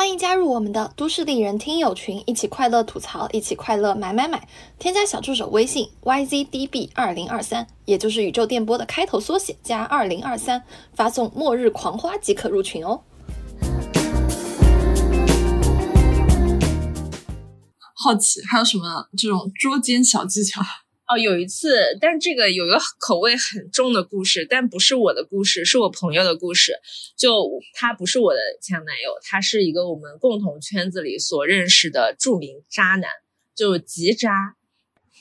欢迎加入我们的都市丽人听友群，一起快乐吐槽，一起快乐买买买。添加小助手微信 yzdb 二零二三，也就是宇宙电波的开头缩写加二零二三，发送“末日狂花”即可入群哦。好奇还有什么这种捉奸小技巧？哦，有一次，但这个有一个口味很重的故事，但不是我的故事，是我朋友的故事。就他不是我的前男友，他是一个我们共同圈子里所认识的著名渣男，就极渣，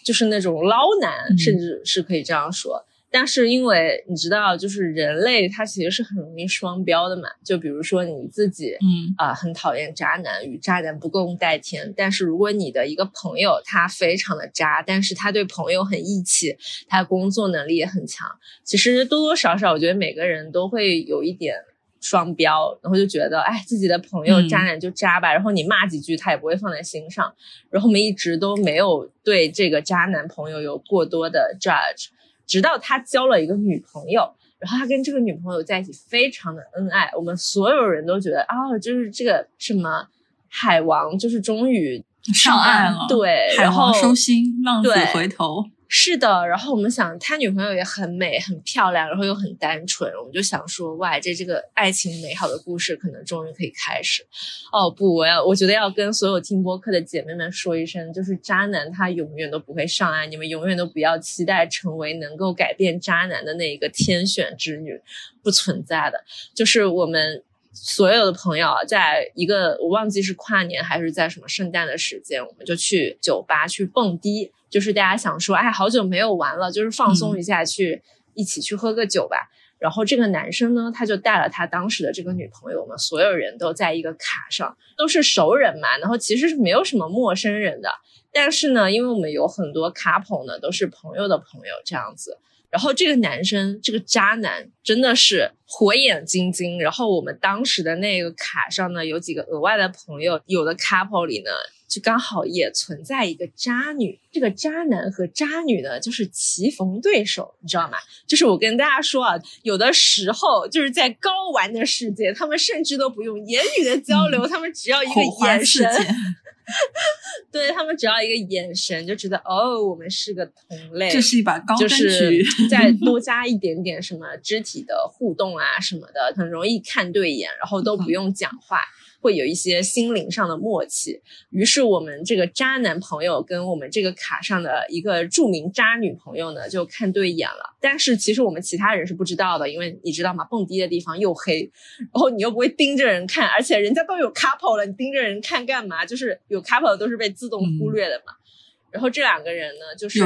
就是那种捞男，嗯甚至是可以这样说。但是因为你知道，就是人类他其实是很容易双标的嘛。就比如说你自己，嗯啊、很讨厌渣男，与渣男不共戴天。但是如果你的一个朋友他非常的渣，但是他对朋友很义气，他工作能力也很强，其实多多少少我觉得每个人都会有一点双标，然后就觉得哎自己的朋友嗯渣男就渣吧，然后你骂几句他也不会放在心上。然后我们一直都没有对这个渣男朋友有过多的 judge，直到他交了一个女朋友。然后他跟这个女朋友在一起非常的恩爱，我们所有人都觉得啊、就是这个什么海王，就是终于上岸了对，海王收心，浪子对回头。是的，然后我们想他女朋友也很美、很漂亮，然后又很单纯，我们就想说，哇，这这个爱情美好的故事可能终于可以开始。哦不，我要我觉得要跟所有听播客的姐妹们说一声，就是渣男他永远都不会上岸，你们永远都不要期待成为能够改变渣男的那一个天选之女，不存在的。就是我们所有的朋友，在一个我忘记是跨年还是在什么圣诞的时间，我们就去酒吧去蹦迪，就是大家想说，哎，好久没有玩了，就是放松一下，去、一起去喝个酒吧。然后这个男生呢，他就带了他当时的这个女朋友，我们所有人都在一个卡上，都是熟人嘛，然后其实是没有什么陌生人的。但是呢，因为我们有很多卡朋呢，都是朋友的朋友这样子，然后这个男生，这个渣男真的是火眼金睛。然后我们当时的那个卡上呢，有几个额外的朋友，有的 couple 里呢，就刚好也存在一个渣女。这个渣男和渣女呢，就是棋逢对手，你知道吗？就是我跟大家说啊，有的时候就是在高玩的世界，他们甚至都不用言语的交流，他们只要一个眼神。对他们只要一个眼神就知道哦，我们是个同类，这是一把高就是局。再 多加一点点什么肢体的互动啊什么的，很容易看对眼，然后都不用讲话。会有一些心灵上的默契，于是我们这个渣男朋友跟我们这个卡上的一个著名渣女朋友呢，就看对眼了。但是其实我们其他人是不知道的，因为你知道吗？蹦迪的地方又黑，然后你又不会盯着人看，而且人家都有 couple 了，你盯着人看干嘛？就是有 couple 都是被自动忽略的嘛。然后这两个人呢，就是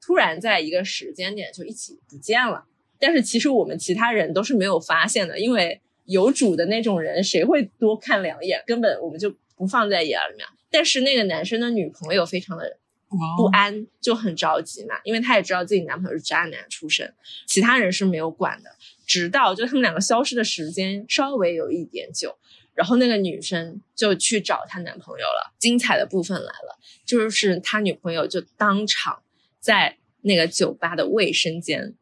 突然在一个时间点就一起不见了。但是其实我们其他人都是没有发现的，因为有主的那种人，谁会多看两眼？根本我们就不放在眼里面。但是那个男生的女朋友非常的不安，就很着急嘛，因为她也知道自己男朋友是渣男出身，其他人是没有管的。直到就他们两个消失的时间稍微有一点久，然后那个女生就去找她男朋友了。精彩的部分来了，就是她女朋友就当场在那个酒吧的卫生间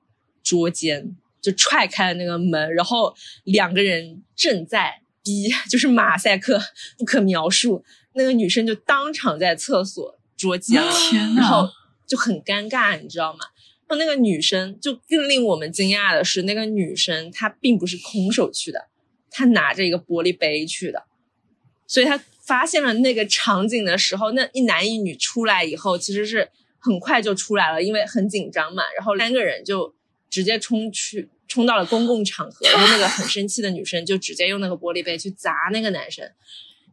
捉奸，就踹开了那个门，然后两个人正在逼，就是马赛克不可描述。那个女生就当场在厕所捉奸了，天然后，就很尴尬，你知道吗？然后那个女生就更令我们惊讶的是，那个女生她并不是空手去的，她拿着一个玻璃杯去的，所以她发现了那个场景的时候，那一男一女出来以后，其实是很快就出来了，因为很紧张嘛。然后三个人就直接冲去，冲到了公共场合，然后那个很生气的女生就直接用那个玻璃杯去砸那个男生，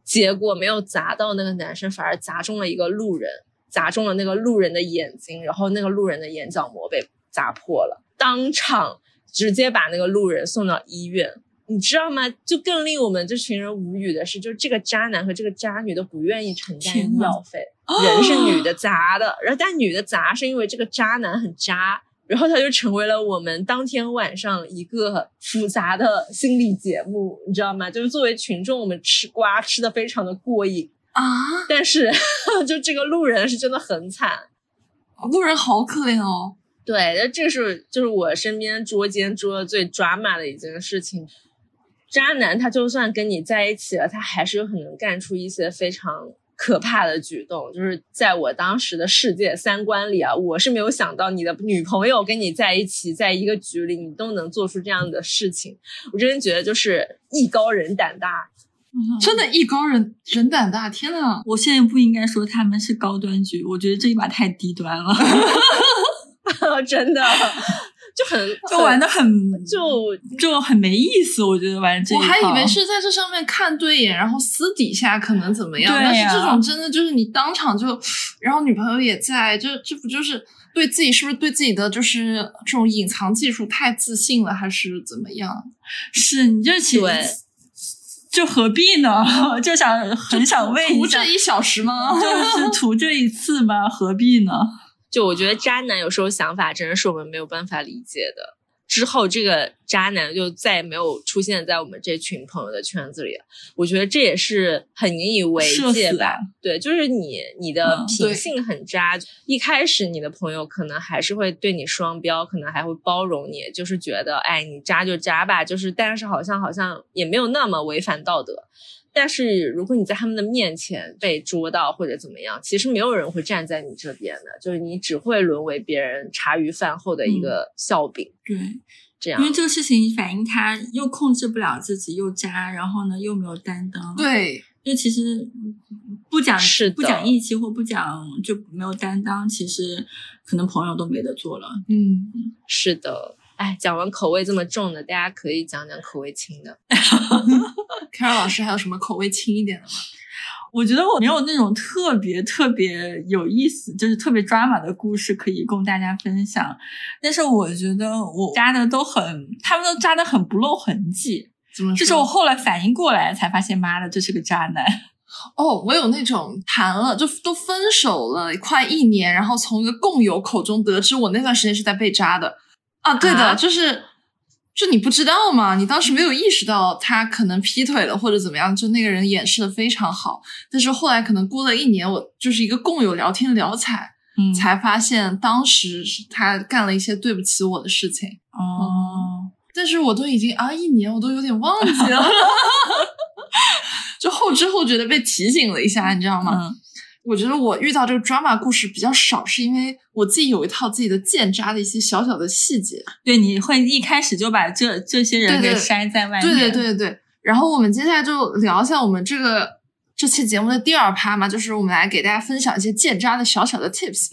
结果没有砸到那个男生，反而砸中了一个路人。砸中了那个路人的眼睛，然后那个路人的眼角膜被砸破了，当场直接把那个路人送到医院。你知道吗？就更令我们这群人无语的是，就这个渣男和这个渣女都不愿意承担医药费，人是女的砸的，然后但女的砸是因为这个渣男很渣，然后他就成为了我们当天晚上一个复杂的心理节目，你知道吗？就是作为群众，我们吃瓜吃的非常的过瘾，啊，但是 就这个路人是真的很惨。路人好可怜哦。对，那这是就是我身边捉奸捉的最抓马的一件事情。渣男他就算跟你在一起了，他还是有可能干出一些非常可怕的举动。就是在我当时的世界三观里啊，我是没有想到你的女朋友跟你在一起，在一个局里，你都能做出这样的事情。我真的觉得就是艺高人胆大。真的艺高人人胆大，天呐！我现在不应该说他们是高端局，我觉得这一把太低端了，真的就很就玩的很就就很没意思。我觉得玩这一我还以为是在这上面看对眼，然后私底下可能怎么样，对但是这种真的就是你当场就，然后女朋友也在，这这不就是对自己是不是对自己的就是这种隐藏技术太自信了，还是怎么样？是你就其对就何必呢？就想很想问一下，图这一小时吗？就是图这一次吗？何必呢？就我觉得渣男有时候想法真的是我们没有办法理解的。之后这个渣男就再也没有出现在我们这群朋友的圈子里了。我觉得这也是很引以为戒吧。对，就是你你的嗯品性很渣，一开始你的朋友可能还是会对你双标，可能还会包容你，就是觉得哎你渣就渣吧，就是但是好像好像也没有那么违反道德。但是如果你在他们的面前被捉到或者怎么样，其实没有人会站在你这边的，就是你只会沦为别人茶余饭后的一个笑柄。对，这样因为这个事情反映他又控制不了自己，又渣，然后呢又没有担当。，对，就其实不讲是的不讲义气或不讲就没有担当，其实可能朋友都没得做了。嗯，是的。哎，讲完口味这么重的，大家可以讲讲口味轻的。凯尔老师还有什么口味轻一点的吗？我觉得我没有那种特别特别有意思，就是特别抓马的故事可以供大家分享。但是我觉得我扎的都很，他们都扎的很不露痕迹。怎么？这是我后来反应过来才发现，妈的，这是个渣男。哦，我有那种谈了就都分手了快一年，然后从一个共友口中得知我那段时间是在被渣的，啊，对的，啊就是就你不知道嘛，你当时没有意识到他可能劈腿了或者怎么样，就那个人掩饰的非常好，但是后来可能过了一年，我就是一个共有聊天聊彩，嗯，才发现当时是他干了一些对不起我的事情，哦，但是我都已经啊一年，我都有点忘记了 就后知后觉的被提醒了一下，你知道吗？嗯我觉得我遇到这个 drama 故事比较少，是因为我自己有一套自己的建渣的一些小小的细节。对，你会一开始就把这这些人给筛在外面，对对对对。然后我们接下来就聊一下我们这个这期节目的第二趴嘛，就是我们来给大家分享一些建渣的小小的 tips。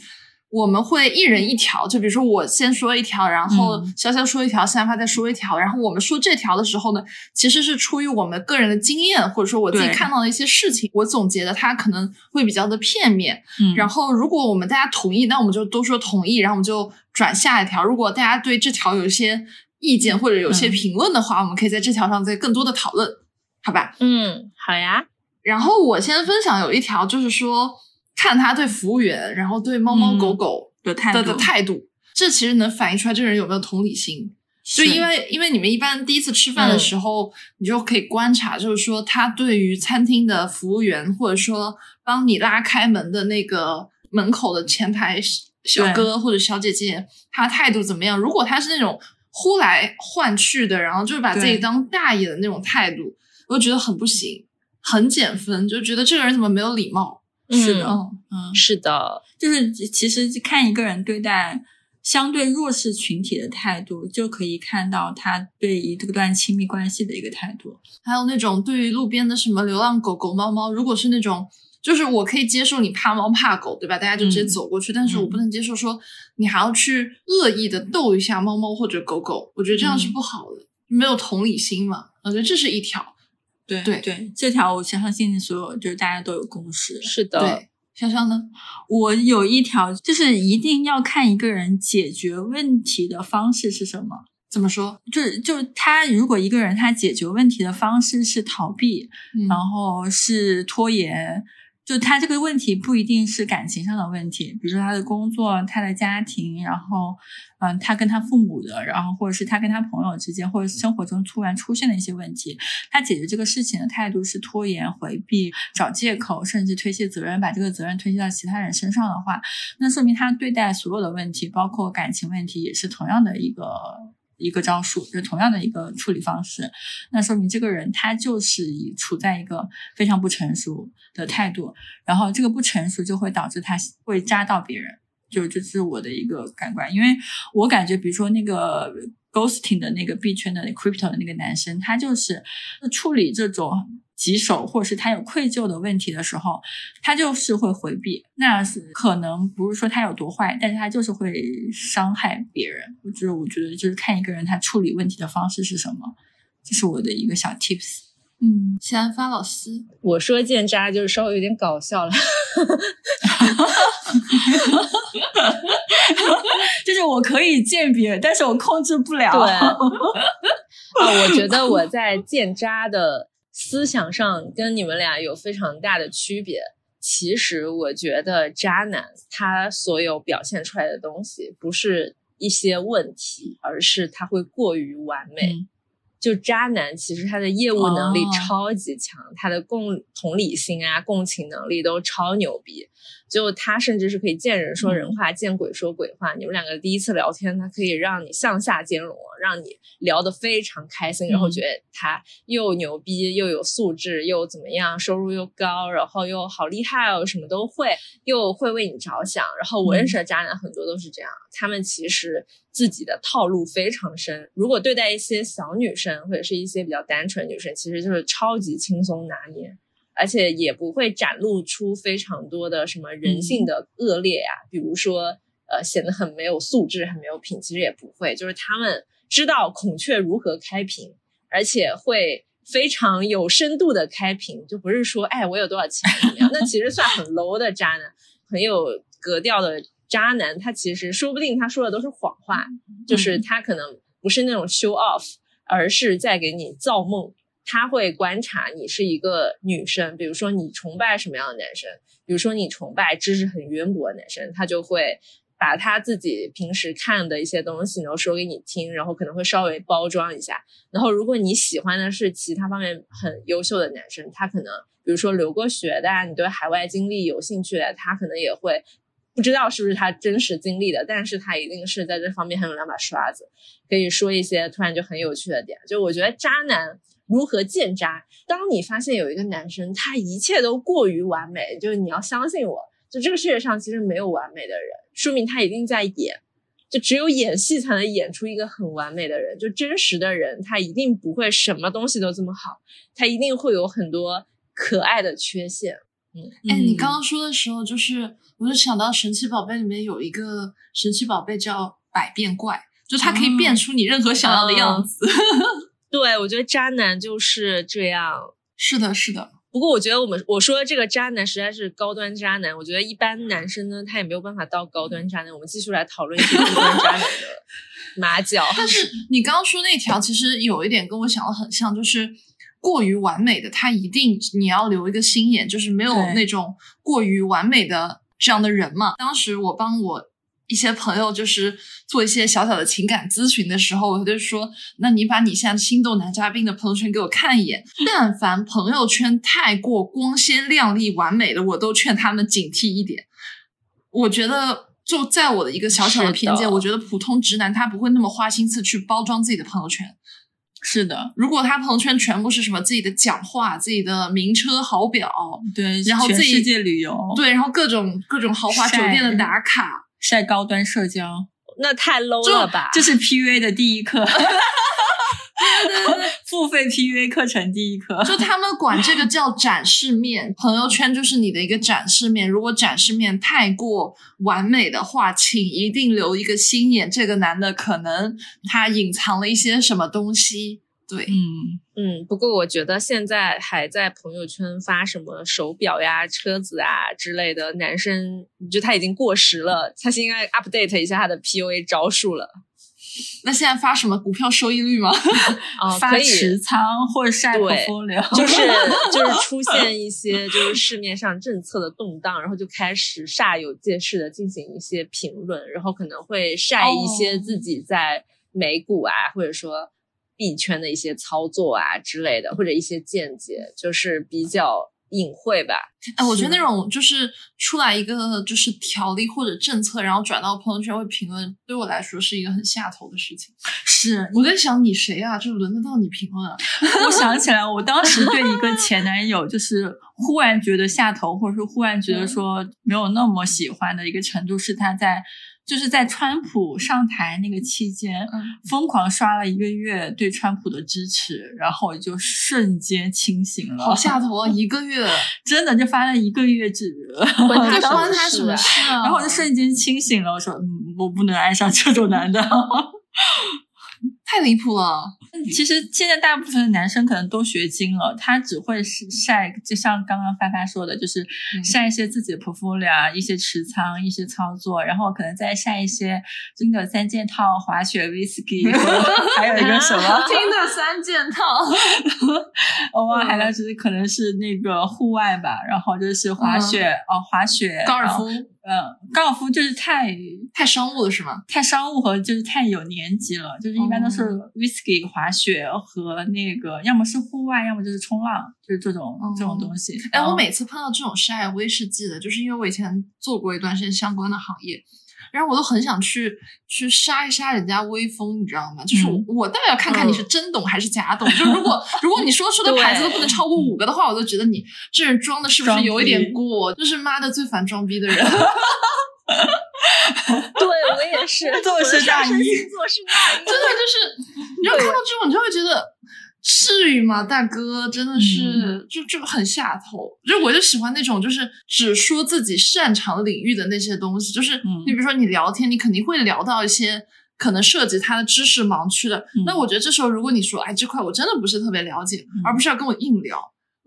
我们会一人一条，就比如说我先说一条，然后嗯潇潇说一条，三发再说一条。然后我们说这条的时候呢，其实是出于我们个人的经验，或者说我自己看到的一些事情，我总结的，它可能会比较的片面。嗯，然后，如果我们大家同意，那我们就都说同意，然后我们就转下一条。如果大家对这条有一些意见或者有些嗯评论的话，我们可以在这条上再更多的讨论，好吧？嗯，好呀。然后我先分享有一条，就是说看他对服务员，然后对猫猫狗狗的态度的的态度，这其实能反映出来这个人有没有同理心。就因为因为你们一般第一次吃饭的时候，你就可以观察，就是说他对于餐厅的服务员，或者说帮你拉开门的那个门口的前台小哥或者小姐姐，他态度怎么样？如果他是那种呼来唤去的，然后就是把自己当大爷的那种态度，我就觉得很不行，很减分，就觉得这个人怎么没有礼貌？是的嗯，嗯，是的，就是其实看一个人对待相对弱势群体的态度，就可以看到他对于这段亲密关系的一个态度。还有那种对于路边的什么流浪狗狗、猫猫，如果是那种，就是我可以接受你怕猫怕狗，对吧？大家就直接嗯走过去，但是我不能接受说你还要去恶意的逗一下猫猫或者狗狗，我觉得这样是嗯不好的，没有同理心嘛。我觉得这是一条。对对对，这条我相信所有就是大家都有共识。是的，对，香香呢？我有一条就是一定要看一个人解决问题的方式是什么。怎么说？就是就是他如果一个人他解决问题的方式是逃避，嗯然后是拖延，就他这个问题不一定是感情上的问题，比如说他的工作、他的家庭，然后嗯，他跟他父母的，然后或者是他跟他朋友之间，或者生活中突然出现的一些问题，他解决这个事情的态度是拖延、回避、找借口，甚至推卸责任，把这个责任推卸到其他人身上的话，那说明他对待所有的问题，包括感情问题，也是同样的一个。一个招数，就同样的一个处理方式，那说明这个人他就是以处在一个非常不成熟的态度，然后这个不成熟就会导致他会扎到别人，就这是我的一个感官，因为我感觉，比如说那个 ghosting 的那个 B 圈的 crypto 的那个男生，他就是处理这种棘手或者是他有愧疚的问题的时候，他就是会回避。那是可能不是说他有多坏，但是他就是会伤害别人。我就是我觉得就是看一个人他处理问题的方式是什么，这是我的一个小 tips。嗯，谢安发老师，我说见渣就是稍微有点搞笑了。就是我可以鉴别，但是我控制不了。对，啊，我觉得我在见渣的思想上跟你们俩有非常大的区别。其实我觉得渣男他所有表现出来的东西，不是一些问题，而是他会过于完美。嗯就渣男，其实他的业务能力哦超级强，他的共同理心啊、共情能力都超牛逼。就他甚至是可以见人说人话，见鬼说鬼话。你们两个第一次聊天，他可以让你向下兼容，让你聊得非常开心，然后觉得他又牛逼又有素质又怎么样，收入又高，然后又好厉害哦，什么都会，又会为你着想。然后我认识的渣男很多都是这样，他们其实自己的套路非常深。如果对待一些小女生或者是一些比较单纯女生，其实就是超级轻松拿捏。而且也不会展露出非常多的什么人性的恶劣呀、比如说呃显得很没有素质、很没有品，其实也不会，就是他们知道孔雀如何开屏，而且会非常有深度的开屏，就不是说哎我有多少钱怎么样，那其实算很 low 的渣男，很有格调的渣男，他其实说不定他说的都是谎话，就是他可能不是那种 show off，而是在给你造梦。他会观察你是一个女生，比如说你崇拜什么样的男生，比如说你崇拜知识很渊博的男生，他就会把他自己平时看的一些东西，然后说给你听，然后可能会稍微包装一下。然后如果你喜欢的是其他方面很优秀的男生，他可能比如说留过学的，你对海外经历有兴趣的，他可能也会不知道是不是他真实经历的，但是他一定是在这方面很有两把刷子，可以说一些突然就很有趣的点。就我觉得渣男。如何见渣？当你发现有一个男生，他一切都过于完美，就是你要相信我，就这个世界上其实没有完美的人，说明他一定在演，就只有演戏才能演出一个很完美的人。就真实的人，他一定不会什么东西都这么好，他一定会有很多可爱的缺陷。嗯，哎，你刚刚说的时候，就是我就想到神奇宝贝里面有一个神奇宝贝叫百变怪，就它可以变出你任何想要的样子。对，我觉得渣男就是这样。是的，是的。不过我觉得我们我说的这个渣男实在是高端渣男。我觉得一般男生呢，他也没有办法到高端渣男。我们继续来讨论一些低端渣男的 马脚。但是你刚刚说那条，其实有一点跟我想的很像，就是过于完美的，他一定你要留一个心眼，就是没有那种过于完美的这样的人嘛。当时我帮我。一些朋友就是做一些小小的情感咨询的时候，我就说：“那你把你现在心动男嘉宾的朋友圈给我看一眼。但凡朋友圈太过光鲜亮丽、完美的，我都劝他们警惕一点。我觉得，就在我的一个小小的偏见，我觉得普通直男他不会那么花心思去包装自己的朋友圈。是的，如果他朋友圈全部是什么自己的讲话、自己的名车好表，对，然后自己世界旅游，对，然后各种各种豪华酒店的打卡。”晒高端社交，那太 low 了吧？这是 PUA 的第一课，付费 PUA 课程第一课。就他们管这个叫展示面，朋友圈就是你的一个展示面。如果展示面太过完美的话，请一定留一个心眼，这个男的可能他隐藏了一些什么东西。对，嗯嗯，不过我觉得现在还在朋友圈发什么手表呀、车子啊之类的男生，就他已经过时了，他是应该 update 一下他的 PUA 招数了。那现在发什么股票收益率吗？啊，发持仓或者晒风流，就是 就是出现一些就是市面上政策的动荡，然后就开始煞有介事的进行一些评论，然后可能会晒一些自己在美股啊，或者说。币圈的一些操作啊之类的，或者一些见解，就是比较隐晦吧。哎，我觉得那种就是出来一个就是条例或者政策，然后转到朋友圈会评论，对我来说是一个很下头的事情。是我在想你谁啊？就轮得到你评论？我想起来，我当时对一个前男友，就是忽然觉得下头，或者说忽然觉得说没有那么喜欢的一个程度，是他在。就是在川普上台那个期间，疯狂刷了一个月对川普的支持，然后就瞬间清醒了。好下头啊！一个月，真的就发了一个月纸，关 他什么事啊？然后我就瞬间清醒了，我说：“嗯，我不能爱上这种男的。”太离谱了！其实现在大部分的男生可能都学精了，他只会是晒，就像刚刚发发说的，就是晒一些自己的 portfolio 啊，一些持仓，一些操作，然后可能再晒一些真的三件套、滑雪、whisky，还有一个什么 金的三件套，偶尔还有就是可能是那个户外吧，然后就是滑雪哦，滑雪、高尔夫。嗯，高尔夫就是太太商务了，是吗？太商务和就是太有年纪了，就是一般都是 whisky 滑雪和那个，要么是户外，要么就是冲浪，就是这种这种东西。哎，我每次碰到这种晒威士忌的，就是因为我以前做过一段时间相关的行业。然后我都很想去去杀一杀人家威风，你知道吗？就是我倒要看看你是真懂还是假懂。就如果 如果你说出的牌子都不能超过五个的话，我都觉得你这人装的是不是有一点过？就是妈的最烦装逼的人。对我也是，做是大一，做是大一，真的就是，你就看到这种，你就会觉得。至于吗，大哥？真的是，就就很下头。就我就喜欢那种，就是只说自己擅长领域的那些东西。就是你比如说你聊天，你肯定会聊到一些可能涉及他的知识盲区的。那我觉得这时候，如果你说，哎，这块我真的不是特别了解，而不是要跟我硬聊。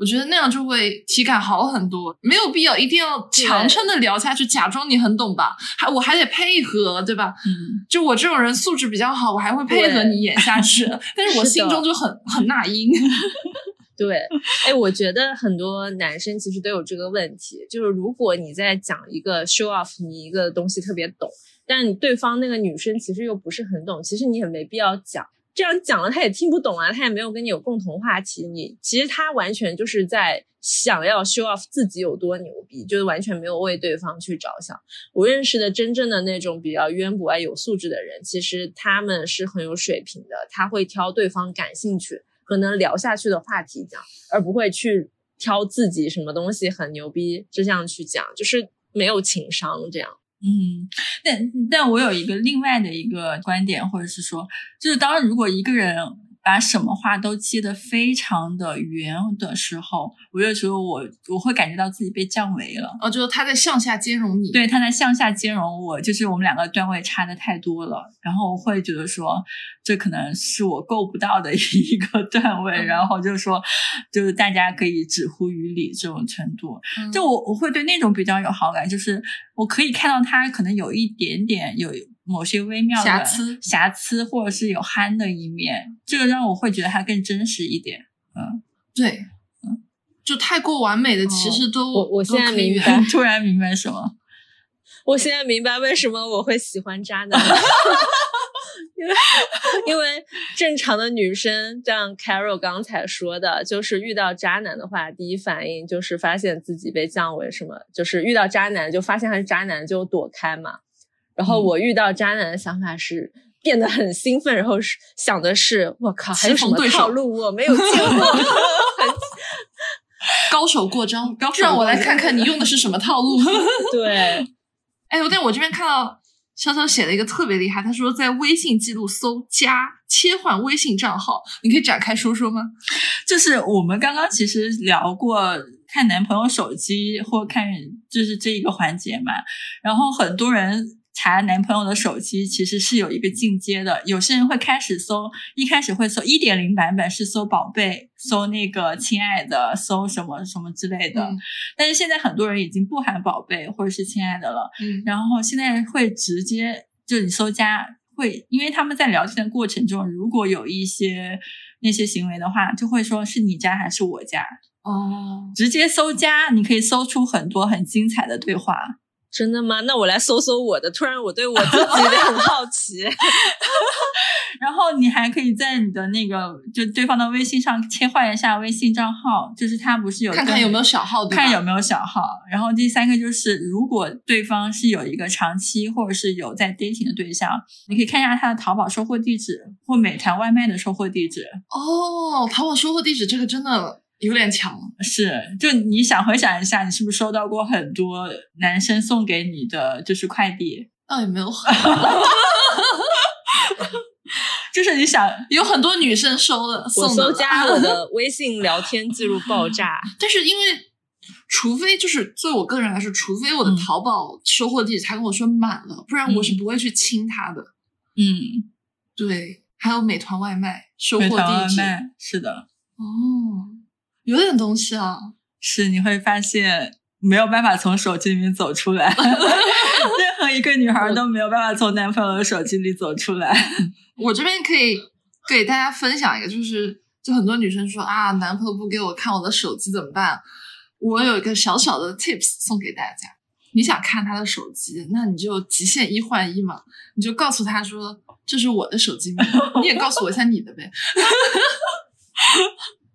我觉得那样就会体感好很多，没有必要一定要强撑的聊下去，假装你很懂吧？还我还得配合，对吧？嗯，就我这种人素质比较好，我还会配合你演下去，但是我心中就很 很那英。对，哎，我觉得很多男生其实都有这个问题，就是如果你在讲一个 show off，你一个东西特别懂。但对方那个女生其实又不是很懂，其实你也没必要讲。这样讲了，他也听不懂啊，他也没有跟你有共同话题。你其实他完全就是在想要 show off 自己有多牛逼，就是完全没有为对方去着想。我认识的真正的那种比较渊博啊、有素质的人，其实他们是很有水平的，他会挑对方感兴趣和能聊下去的话题讲，而不会去挑自己什么东西很牛逼这样去讲，就是没有情商这样。嗯，但但我有一个另外的一个观点，或者是说，就是当如果一个人把什么话都接得非常的圆的时候，我有时候我我会感觉到自己被降维了。哦，就是他在向下兼容你，对，他在向下兼容我，就是我们两个段位差的太多了，然后我会觉得说，这可能是我够不到的一个段位，然后就是说，就是大家可以止乎于理这种程度，嗯就我我会对那种比较有好感，就是我可以看到他可能有一点点有某些微妙的瑕疵瑕疵或者是有憨的一面，这个让我会觉得他更真实一点。嗯，对，嗯，就太过完美的，其实都我我现在明白 突然明白什么？我现在明白为什么我会喜欢渣男了，因为因为正常的女生，像 Carol 刚才说的，就是遇到渣男的话，第一反应就是发现自己被降为什么，就是遇到渣男就发现他是渣男就躲开嘛。然后嗯我遇到渣男的想法是变得很兴奋，然后是想的是我靠，还有什么套路我没有见过，很高手过招，高手让我来看看你用的是什么套路。对。哎，我在我这边看到潇潇写了一个特别厉害，他说在微信记录搜加切换微信账号，你可以展开说说吗？就是我们刚刚其实聊过看男朋友手机或看就是这一个环节嘛，然后很多人查男朋友的手机其实是有一个进阶的，有些人会开始搜，一开始会搜一点零版本是搜宝贝，搜那个亲爱的，搜什么什么之类的，嗯。但是现在很多人已经不喊宝贝或者是亲爱的了，嗯。然后现在会直接就你搜加会，因为他们在聊天的过程中，如果有一些那些行为的话，就会说是你家还是我家，哦，直接搜加，你可以搜出很多很精彩的对话。真的吗？那我来搜搜我的。突然，我对我自己也很好奇。然后你还可以在你的那个就对方的微信上切换一下微信账号，就是他不是有看看有没有小号，对看有没有小号。然后第三个就是，如果对方是有一个长期或者是有在 dating 的对象，你可以看一下他的淘宝收货地址或美团外卖的收货地址。哦，淘宝收货地址这个真的有点强。是，就你想回想一下，你是不是收到过很多男生送给你的就是快递？倒也没有很，就是你想，有很多女生收的我送的搜加我的 微信聊天记录爆炸。但是因为，除非就是作为我个人来说，除非我的嗯淘宝收货地址他跟我说满了，不然我是不会去清他的。嗯，对，还有美团外卖收货地址，是的，哦，有点东西啊。是你会发现没有办法从手机里面走出来，任何一个女孩都没有办法从男朋友的手机里走出来。我这边可以给大家分享一个，就是就很多女生说啊，男朋友不给我看我的手机怎么办？我有一个小小的 tips 送给大家。你想看他的手机，那你就极限一换一嘛，你就告诉他说这是我的手机密码，你也告诉我一下你的呗。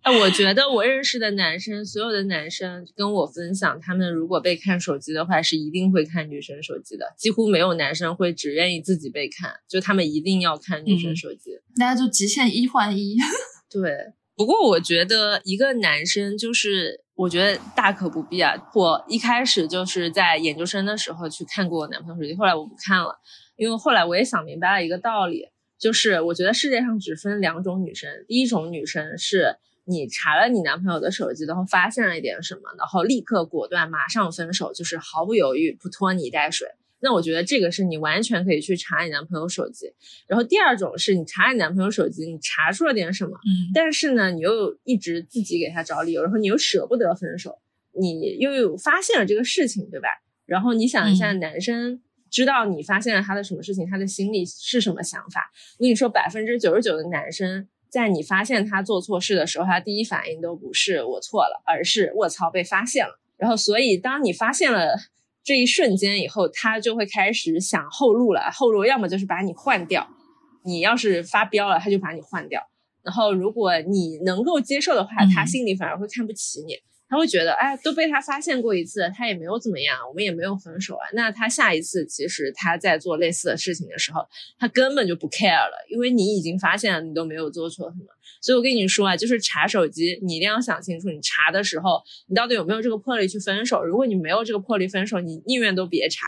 哎，我觉得我认识的男生，所有的男生跟我分享，他们如果被看手机的话，是一定会看女生手机的，几乎没有男生会只愿意自己被看，就他们一定要看女生嗯手机。大家就极限一换一。对，不过我觉得一个男生就是，我觉得大可不必啊。我一开始就是在研究生的时候去看过我男朋友手机，后来我不看了，因为后来我也想明白了一个道理，就是我觉得世界上只分两种女生，第一种女生是。你查了你男朋友的手机，然后发现了一点什么，然后立刻果断马上分手，就是毫不犹豫不拖泥带水。那我觉得这个是你完全可以去查你男朋友手机。然后第二种是你查你男朋友手机，你查出了点什么，嗯但是呢，你又一直自己给他找理由，然后你又舍不得分手，你又有发现了这个事情，对吧？然后你想一下，嗯男生知道你发现了他的什么事情，他的心里是什么想法？我跟你说，百分之九十九的男生在你发现他做错事的时候，他第一反应都不是我错了，而是卧槽被发现了。然后，所以当你发现了这一瞬间以后，他就会开始想后路了。后路要么就是把你换掉，你要是发飙了，他就把你换掉。然后如果你能够接受的话，他心里反而会看不起你。他会觉得，哎，都被他发现过一次，他也没有怎么样，我们也没有分手啊。那他下一次，其实他在做类似的事情的时候，他根本就不 care 了，因为你已经发现了，你都没有做错什么。所以我跟你说啊，就是查手机，你一定要想清楚，你查的时候，你到底有没有这个魄力去分手。如果你没有这个魄力分手，你宁愿都别查。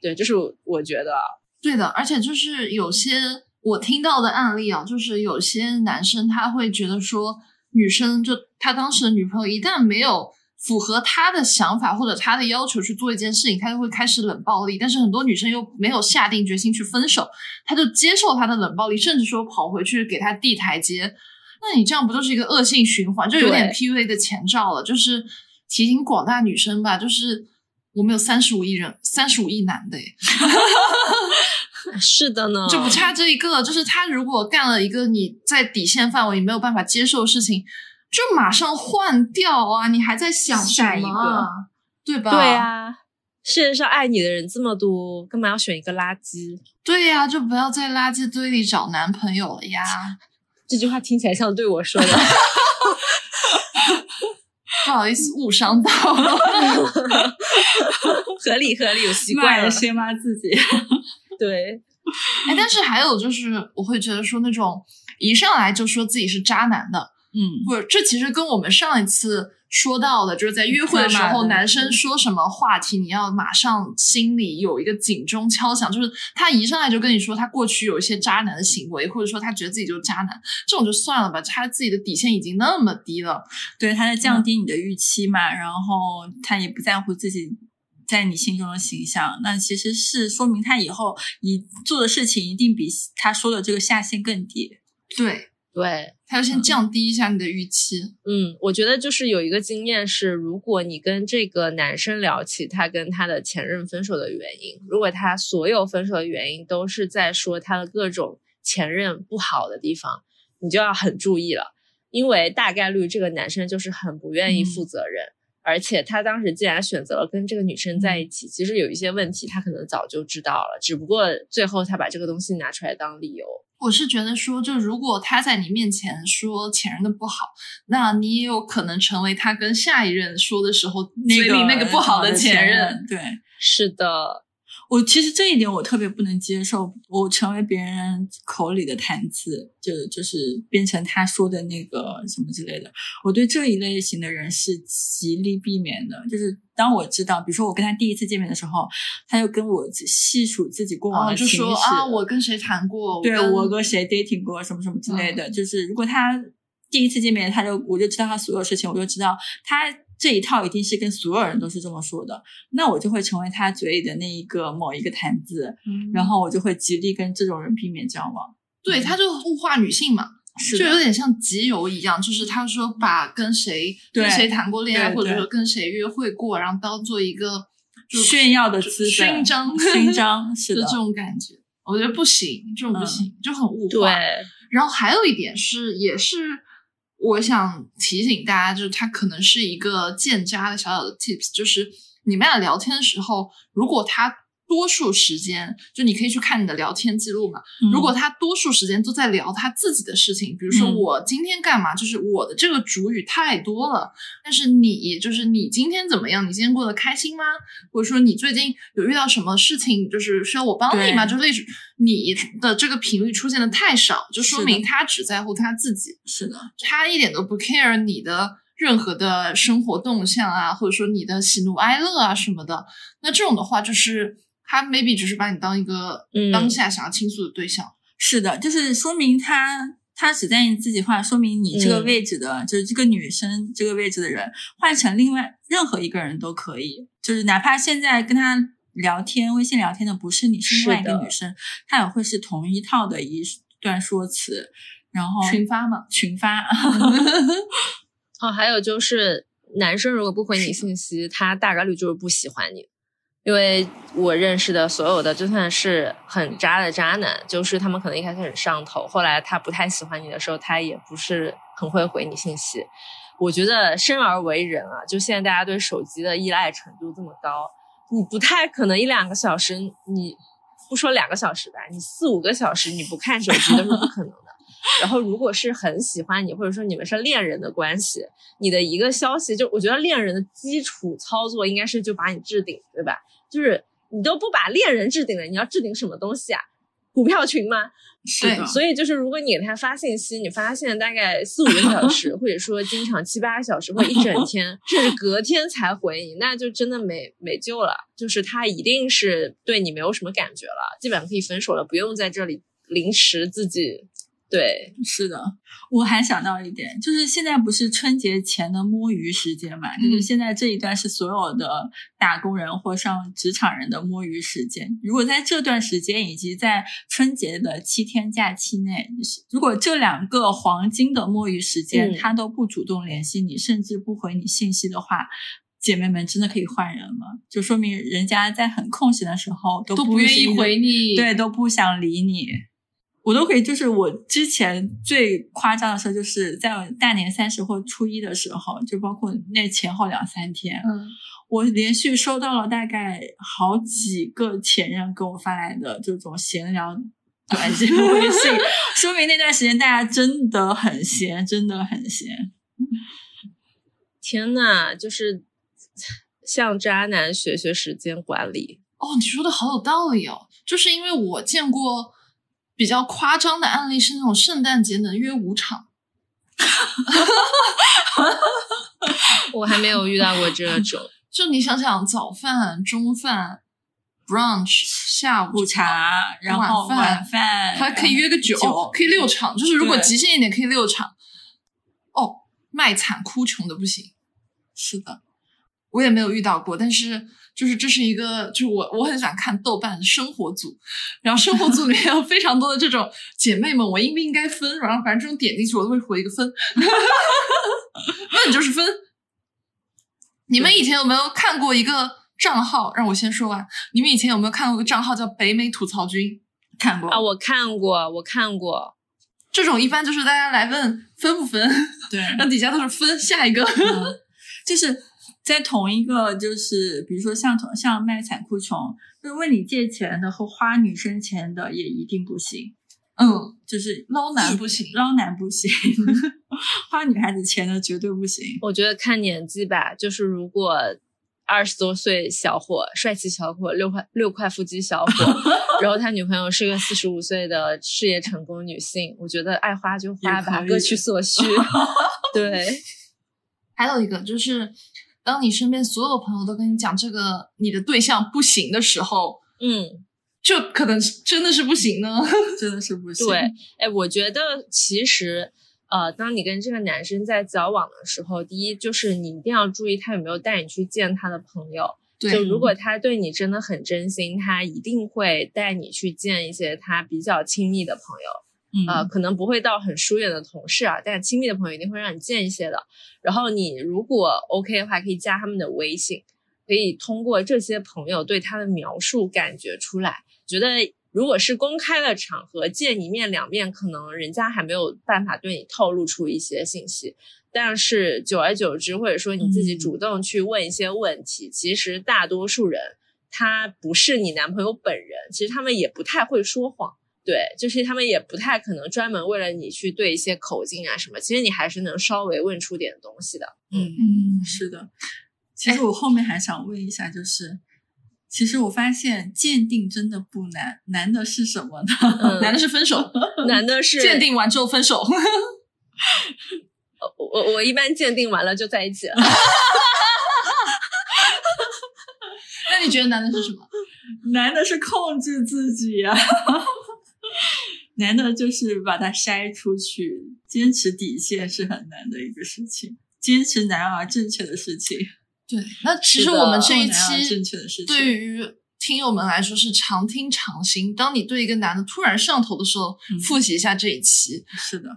对，就是我觉得。对的，而且就是有些我听到的案例啊，就是有些男生他会觉得说。女生就他当时的女朋友一旦没有符合他的想法或者他的要求去做一件事情，他就会开始冷暴力。但是很多女生又没有下定决心去分手，他就接受他的冷暴力，甚至说跑回去给他递台阶。那你这样不就是一个恶性循环，就有点 PUA 的前兆了？就是提醒广大女生吧，就是我们有三十五亿人，三十五亿男的，是的呢，就不差这一个。就是他如果干了一个你在底线范围你没有办法接受的事情，就马上换掉啊！你还在想下一个，对吧？对啊，世界上爱你的人这么多，干嘛要选一个垃圾？对呀，就不要在垃圾堆里找男朋友了呀！这句话听起来像对我说的，不好意思，误伤到了。合理合理，我习惯了，先骂自己。对，哎，但是还有就是，我会觉得说那种一上来就说自己是渣男的，嗯，不是，这其实跟我们上一次说到的，就是在约会的时候，男生说什么话题，你要马上心里有一个警钟敲响，就是他一上来就跟你说他过去有一些渣男的行为，或者说他觉得自己就是渣男，这种就算了吧，他自己的底线已经那么低了，对，他在降低你的预期嘛，然后他也不在乎自己。在你心中的形象，那其实是说明他以后你做的事情一定比他说的这个下限更低。对对，他要先降低一下你的预期。嗯，我觉得就是有一个经验是，如果你跟这个男生聊起他跟他的前任分手的原因，如果他所有分手的原因都是在说他的各种前任不好的地方，你就要很注意了，因为大概率这个男生就是很不愿意负责任。而且他当时既然选择了跟这个女生在一起，其实有一些问题他可能早就知道了，只不过最后他把这个东西拿出来当理由。我是觉得说，就如果他在你面前说前任的不好，那你也有可能成为他跟下一任说的时候嘴里那个不好的前任。对，是的。我其实这一点我特别不能接受，我成为别人口里的谈资，就就是变成他说的那个什么之类的。我对这一类型的人是极力避免的。就是当我知道，比如说我跟他第一次见面的时候，他就跟我细数自己过往的情史啊，我跟谁谈过，对我跟谁 dating 过什么什么之类的。就是如果他第一次见面，他就我就知道他所有事情，我就知道他。这一套一定是跟所有人都是这么说的，那我就会成为他嘴里的那一个某一个谈资，然后我就会极力跟这种人避免交往。对，他就物化女性嘛，就有点像集邮一样，就是他说把跟谁跟谁谈过恋爱，或者说跟谁约会过，然后当做一个炫耀的资勋章，勋章 是的这种感觉，我觉得不行，这种不行，就很物化。对然后还有一点是，也是。我想提醒大家，就是他可能是一个见渣的小小的 tips，就是你们俩聊天的时候，如果他。多数时间，就你可以去看你的聊天记录嘛。如果他多数时间都在聊他自己的事情，比如说我今天干嘛，就是我的这个主语太多了。但是你，就是你今天怎么样？你今天过得开心吗？或者说你最近有遇到什么事情，就是需要我帮你吗？就类似你的这个频率出现的太少，就说明他只在乎他自己。是的，他一点都不 care 你的任何的生活动向啊，或者说你的喜怒哀乐啊什么的。那这种的话，就是。他 maybe 只是把你当一个当下想要倾诉的对象，是的，就是说明他他只在意自己话，说明你这个位置的，就是这个女生这个位置的人换成另外任何一个人都可以，就是哪怕现在跟他聊天微信聊天的不是你，是另外一个女生，他也会是同一套的一段说辞，然后群发嘛，群发。哦，还有就是男生如果不回你信息，他大概率就是不喜欢你。因为我认识的所有的，就算是很渣的渣男，就是他们可能一开始很上头，后来他不太喜欢你的时候，他也不是很会回你信息。我觉得生而为人啊，就现在大家对手机的依赖程度这么高，你不太可能一两个小时，你不说两个小时吧，你四五个小时你不看手机都是不可能的。然后，如果是很喜欢你，或者说你们是恋人的关系，你的一个消息，就我觉得恋人的基础操作应该是就把你置顶，对吧？就是你都不把恋人置顶了，你要置顶什么东西啊？股票群吗？是的，所以就是如果你给他发信息，你发现大概四五个小时，或者说经常七八个小时，或一整天，甚至隔天才回你，那就真的没没救了。就是他一定是对你没有什么感觉了，基本上可以分手了，不用在这里临时自己。对，是的，我还想到一点，就是现在不是春节前的摸鱼时间嘛？就是现在这一段是所有的打工人或上职场人的摸鱼时间。如果在这段时间以及在春节的七天假期内，如果这两个黄金的摸鱼时间他都不主动联系你，甚至不回你信息的话，姐妹们真的可以换人了，就说明人家在很空闲的时候都不愿意回你，对，都不想理你。我都可以，就是我之前最夸张的时候，就是在大年三十或初一的时候，就包括那前后两三天，嗯，我连续收到了大概好几个前任给我发来的这种闲聊短信微信，说明那段时间大家真的很闲，真的很闲。天呐，就是向渣男学学时间管理。哦，你说的好有道理哦，就是因为我见过。比较夸张的案例是那种圣诞节能约五场，我还没有遇到过这种。就你想想，早饭、中饭、brunch、下午茶，然后晚饭还可以约个酒，可以六场。就是如果极限一点，可以六场。哦，卖惨哭穷的不行。是的，我也没有遇到过，但是。就是这是一个，就是我我很喜欢看豆瓣生活组，然后生活组里面有非常多的这种姐妹们，我应不应该分？然后反正这种点进去我都会回一个分，那你就是分。你们以前有没有看过一个账号？让我先说完。你们以前有没有看过个账号叫北美吐槽君？看过啊，我看过，我看过。这种一般就是大家来问分不分，对，然后底下都是分，下一个就是。在同一个就是，比如说像同像卖惨哭穷，就是问你借钱的和花女生钱的也一定不行。嗯，就是捞男不行，捞男不行，花女孩子钱的绝对不行。我觉得看年纪吧，就是如果二十多岁小伙，帅气小伙，六块六块腹肌小伙，然后他女朋友是个四十五岁的事业成功女性，我觉得爱花就花吧，各取所需。对，还有一个就是。当你身边所有朋友都跟你讲这个你的对象不行的时候，嗯，就可能真的是不行呢，真的是不行。对，哎，我觉得其实，呃，当你跟这个男生在交往的时候，第一就是你一定要注意他有没有带你去见他的朋友。对，就如果他对你真的很真心，他一定会带你去见一些他比较亲密的朋友。呃，可能不会到很疏远的同事啊，但亲密的朋友一定会让你见一些的。然后你如果 OK 的话，可以加他们的微信，可以通过这些朋友对他的描述感觉出来，觉得如果是公开的场合见一面两面，可能人家还没有办法对你透露出一些信息。但是久而久之，或者说你自己主动去问一些问题，其实大多数人他不是你男朋友本人，其实他们也不太会说谎。对，就是他们也不太可能专门为了你去对一些口径啊什么，其实你还是能稍微问出点东西的。嗯嗯，是的。其实我后面还想问一下，就是其实我发现鉴定真的不难，难的是什么呢？难的是分手，难的是 鉴定完之后分手。我我我一般鉴定完了就在一起了。那你觉得难的是什么？难的是控制自己呀。难的就是把它筛出去，坚持底线是很难的一个事情，坚持难而正确的事情。对，那其实我们这一期正确的事情，对于听友们来说是常听常新。当你对一个男的突然上头的时候，复习一下这一期。是的，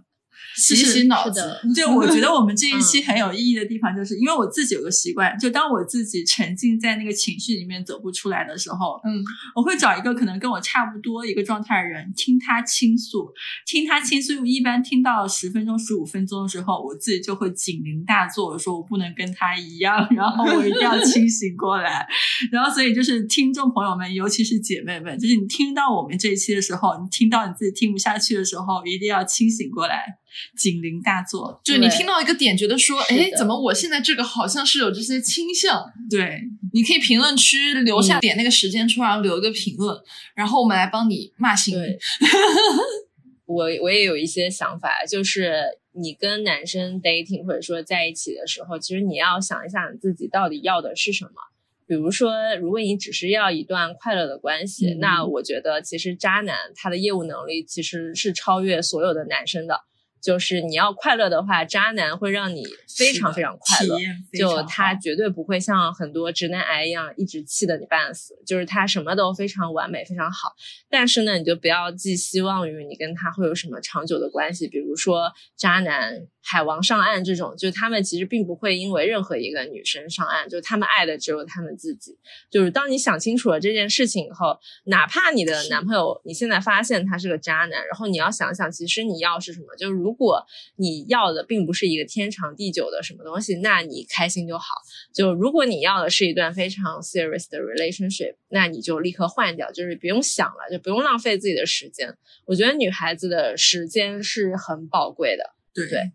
洗洗脑子。就我觉得我们这一期很有意义的地方，就是因为我自己有个习惯，就当我自己沉浸在那个情绪里面走不出来的时候，嗯，我会找一个可能跟我差不多一个状态的人，听他倾诉，听他倾诉。一般听到十分钟、十五分钟的时候，我自己就会警铃大作，说我不能跟他一样，然后我一定要清醒过来。然后，所以就是听众朋友们，尤其是姐妹们，就是你听到我们这一期的时候，你听到你自己听不下去的时候，一定要清醒过来，警铃大作。就你听到一个点，觉得说，是哎，怎么我现在这个好像是有这些倾向？对，你可以评论区留下嗯点那个时间出来，留一个评论，然后我们来帮你骂醒你。对，我我也有一些想法，就是你跟男生 dating 或者说在一起的时候，其实你要想一想你自己到底要的是什么。比如说，如果你只是要一段快乐的关系，嗯那我觉得其实渣男他的业务能力其实是超越所有的男生的。就是你要快乐的话，渣男会让你非常非常快乐就他绝对不会像很多直男癌一样一直气得你半死，就是他什么都非常完美，非常好。但是呢，你就不要寄希望于你跟他会有什么长久的关系，比如说渣男、海王上岸这种，就他们其实并不会因为任何一个女生上岸，就他们爱的只有他们自己。就是当你想清楚了这件事情以后，哪怕你的男朋友你现在发现他是个渣男，然后你要想想，其实你要是什么？就是如果你要的并不是一个天长地久的什么东西，那你开心就好。就如果你要的是一段非常 serious 的 relationship，那你就立刻换掉，就是不用想了，就不用浪费自己的时间。我觉得女孩子的时间是很宝贵的。对对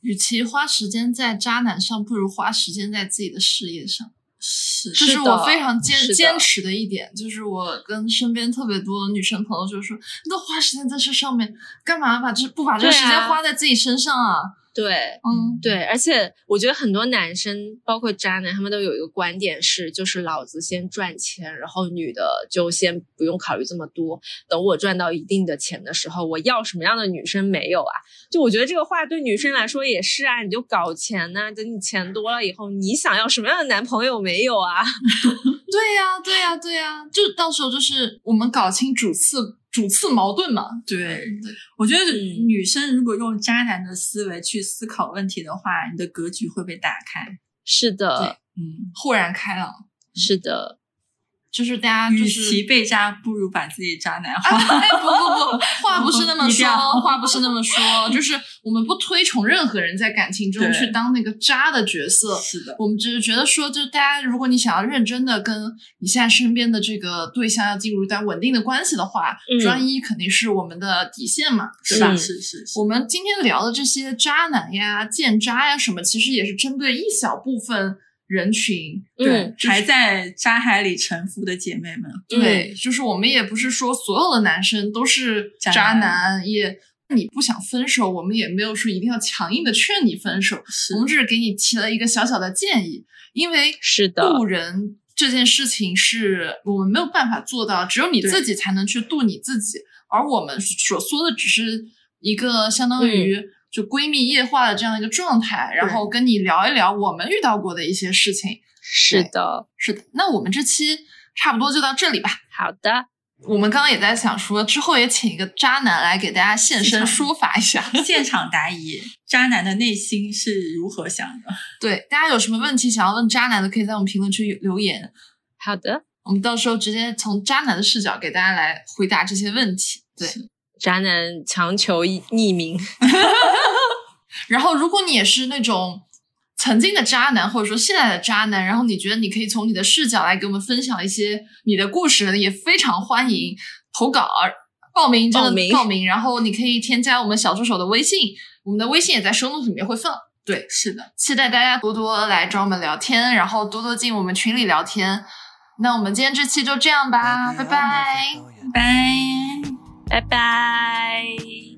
与其花时间在渣男上，不如花时间在自己的事业上。是这是我非常坚坚持的一点，就是我跟身边特别多的女生朋友就说，你都花时间在这上面，干嘛把这不把这个时间花在自己身上啊？对，嗯，对，而且我觉得很多男生，包括渣男，他们都有一个观点是，就是老子先赚钱，然后女的就先不用考虑这么多，等我赚到一定的钱的时候，我要什么样的女生没有啊？就我觉得这个话对女生来说也是啊，你就搞钱呐、等你钱多了以后，你想要什么样的男朋友没有啊？对呀、对呀、对呀、就到时候就是我们搞清主次主次矛盾嘛。对，我觉得嗯。女生如果用渣男的思维去思考问题的话，你的格局会被打开。是的，嗯，豁然开朗，是的，就是大家就与是其被渣，不如把自己渣男化。哎，不不不，话不是那么 说，话不是那么说，就是我们不推崇任何人在感情中去当那个渣的角色。是的，我们只是觉得说，就大家，如果你想要认真的跟你现在身边的这个对象要进入一段稳定的关系的话，嗯专一肯定是我们的底线嘛，对吧？是是是，我们今天聊的这些渣男呀、贱渣呀什么，其实也是针对一小部分人群。对嗯，还在渣海里沉浮的姐妹们，对，就是我们也不是说所有的男生都是渣渣男男，也你不想分手，我们也没有说一定要强硬的劝你分手，是我们只是给你提了一个小小的建议，因为是的渡人这件事情是我们没有办法做到，只有你自己才能去渡你自己，而我们所说的只是一个相当于就闺蜜夜话的这样一个状态，然后跟你聊一聊我们遇到过的一些事情。是的，是的，那我们这期差不多就到这里吧。好的，我们刚刚也在想说，之后也请一个渣男来给大家现身说法一下。现场答疑，渣男的内心是如何想的？对，大家有什么问题想要问渣男的，可以在我们评论区留言，好的。我们到时候直接从渣男的视角给大家来回答这些问题。对，渣男强求匿名，然后如果你也是那种曾经的渣男，或者说现在的渣男，然后你觉得你可以从你的视角来给我们分享一些你的故事，也非常欢迎投稿。报名真的报名报名，然后你可以添加我们小助手的微信，我们的微信也在收 note 里面会放。对，是的，期待大家多多来找我们聊天，然后多多进我们群里聊天。那我们今天这期就这样吧，拜拜。拜。拜拜。But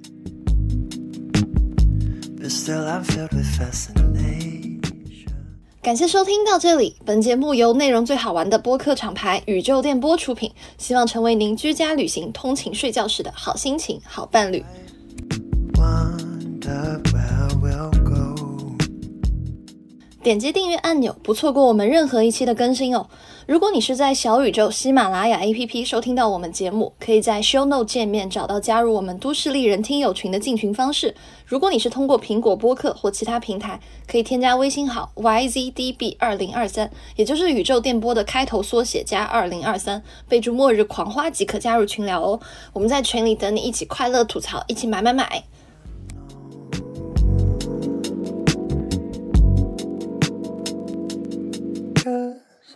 感谢收听到这里，本节目由内容最好玩的播客厂牌宇宙电波出品，希望成为您居家旅行、通勤、睡觉时的好心情、好伴侣。点击订阅按钮，不错过我们任何一期的更新哦。如果你是在小宇宙、喜马拉雅 APP 收听到我们节目，可以在 Show Note 界面找到加入我们都市丽人听友群的进群方式。如果你是通过苹果播客或其他平台，可以添加微信号 yzdb 二零二三，也就是宇宙电波的开头缩写加二零二三，备注末日狂花即可加入群聊哦。我们在群里等你一起快乐吐槽，一起买买买。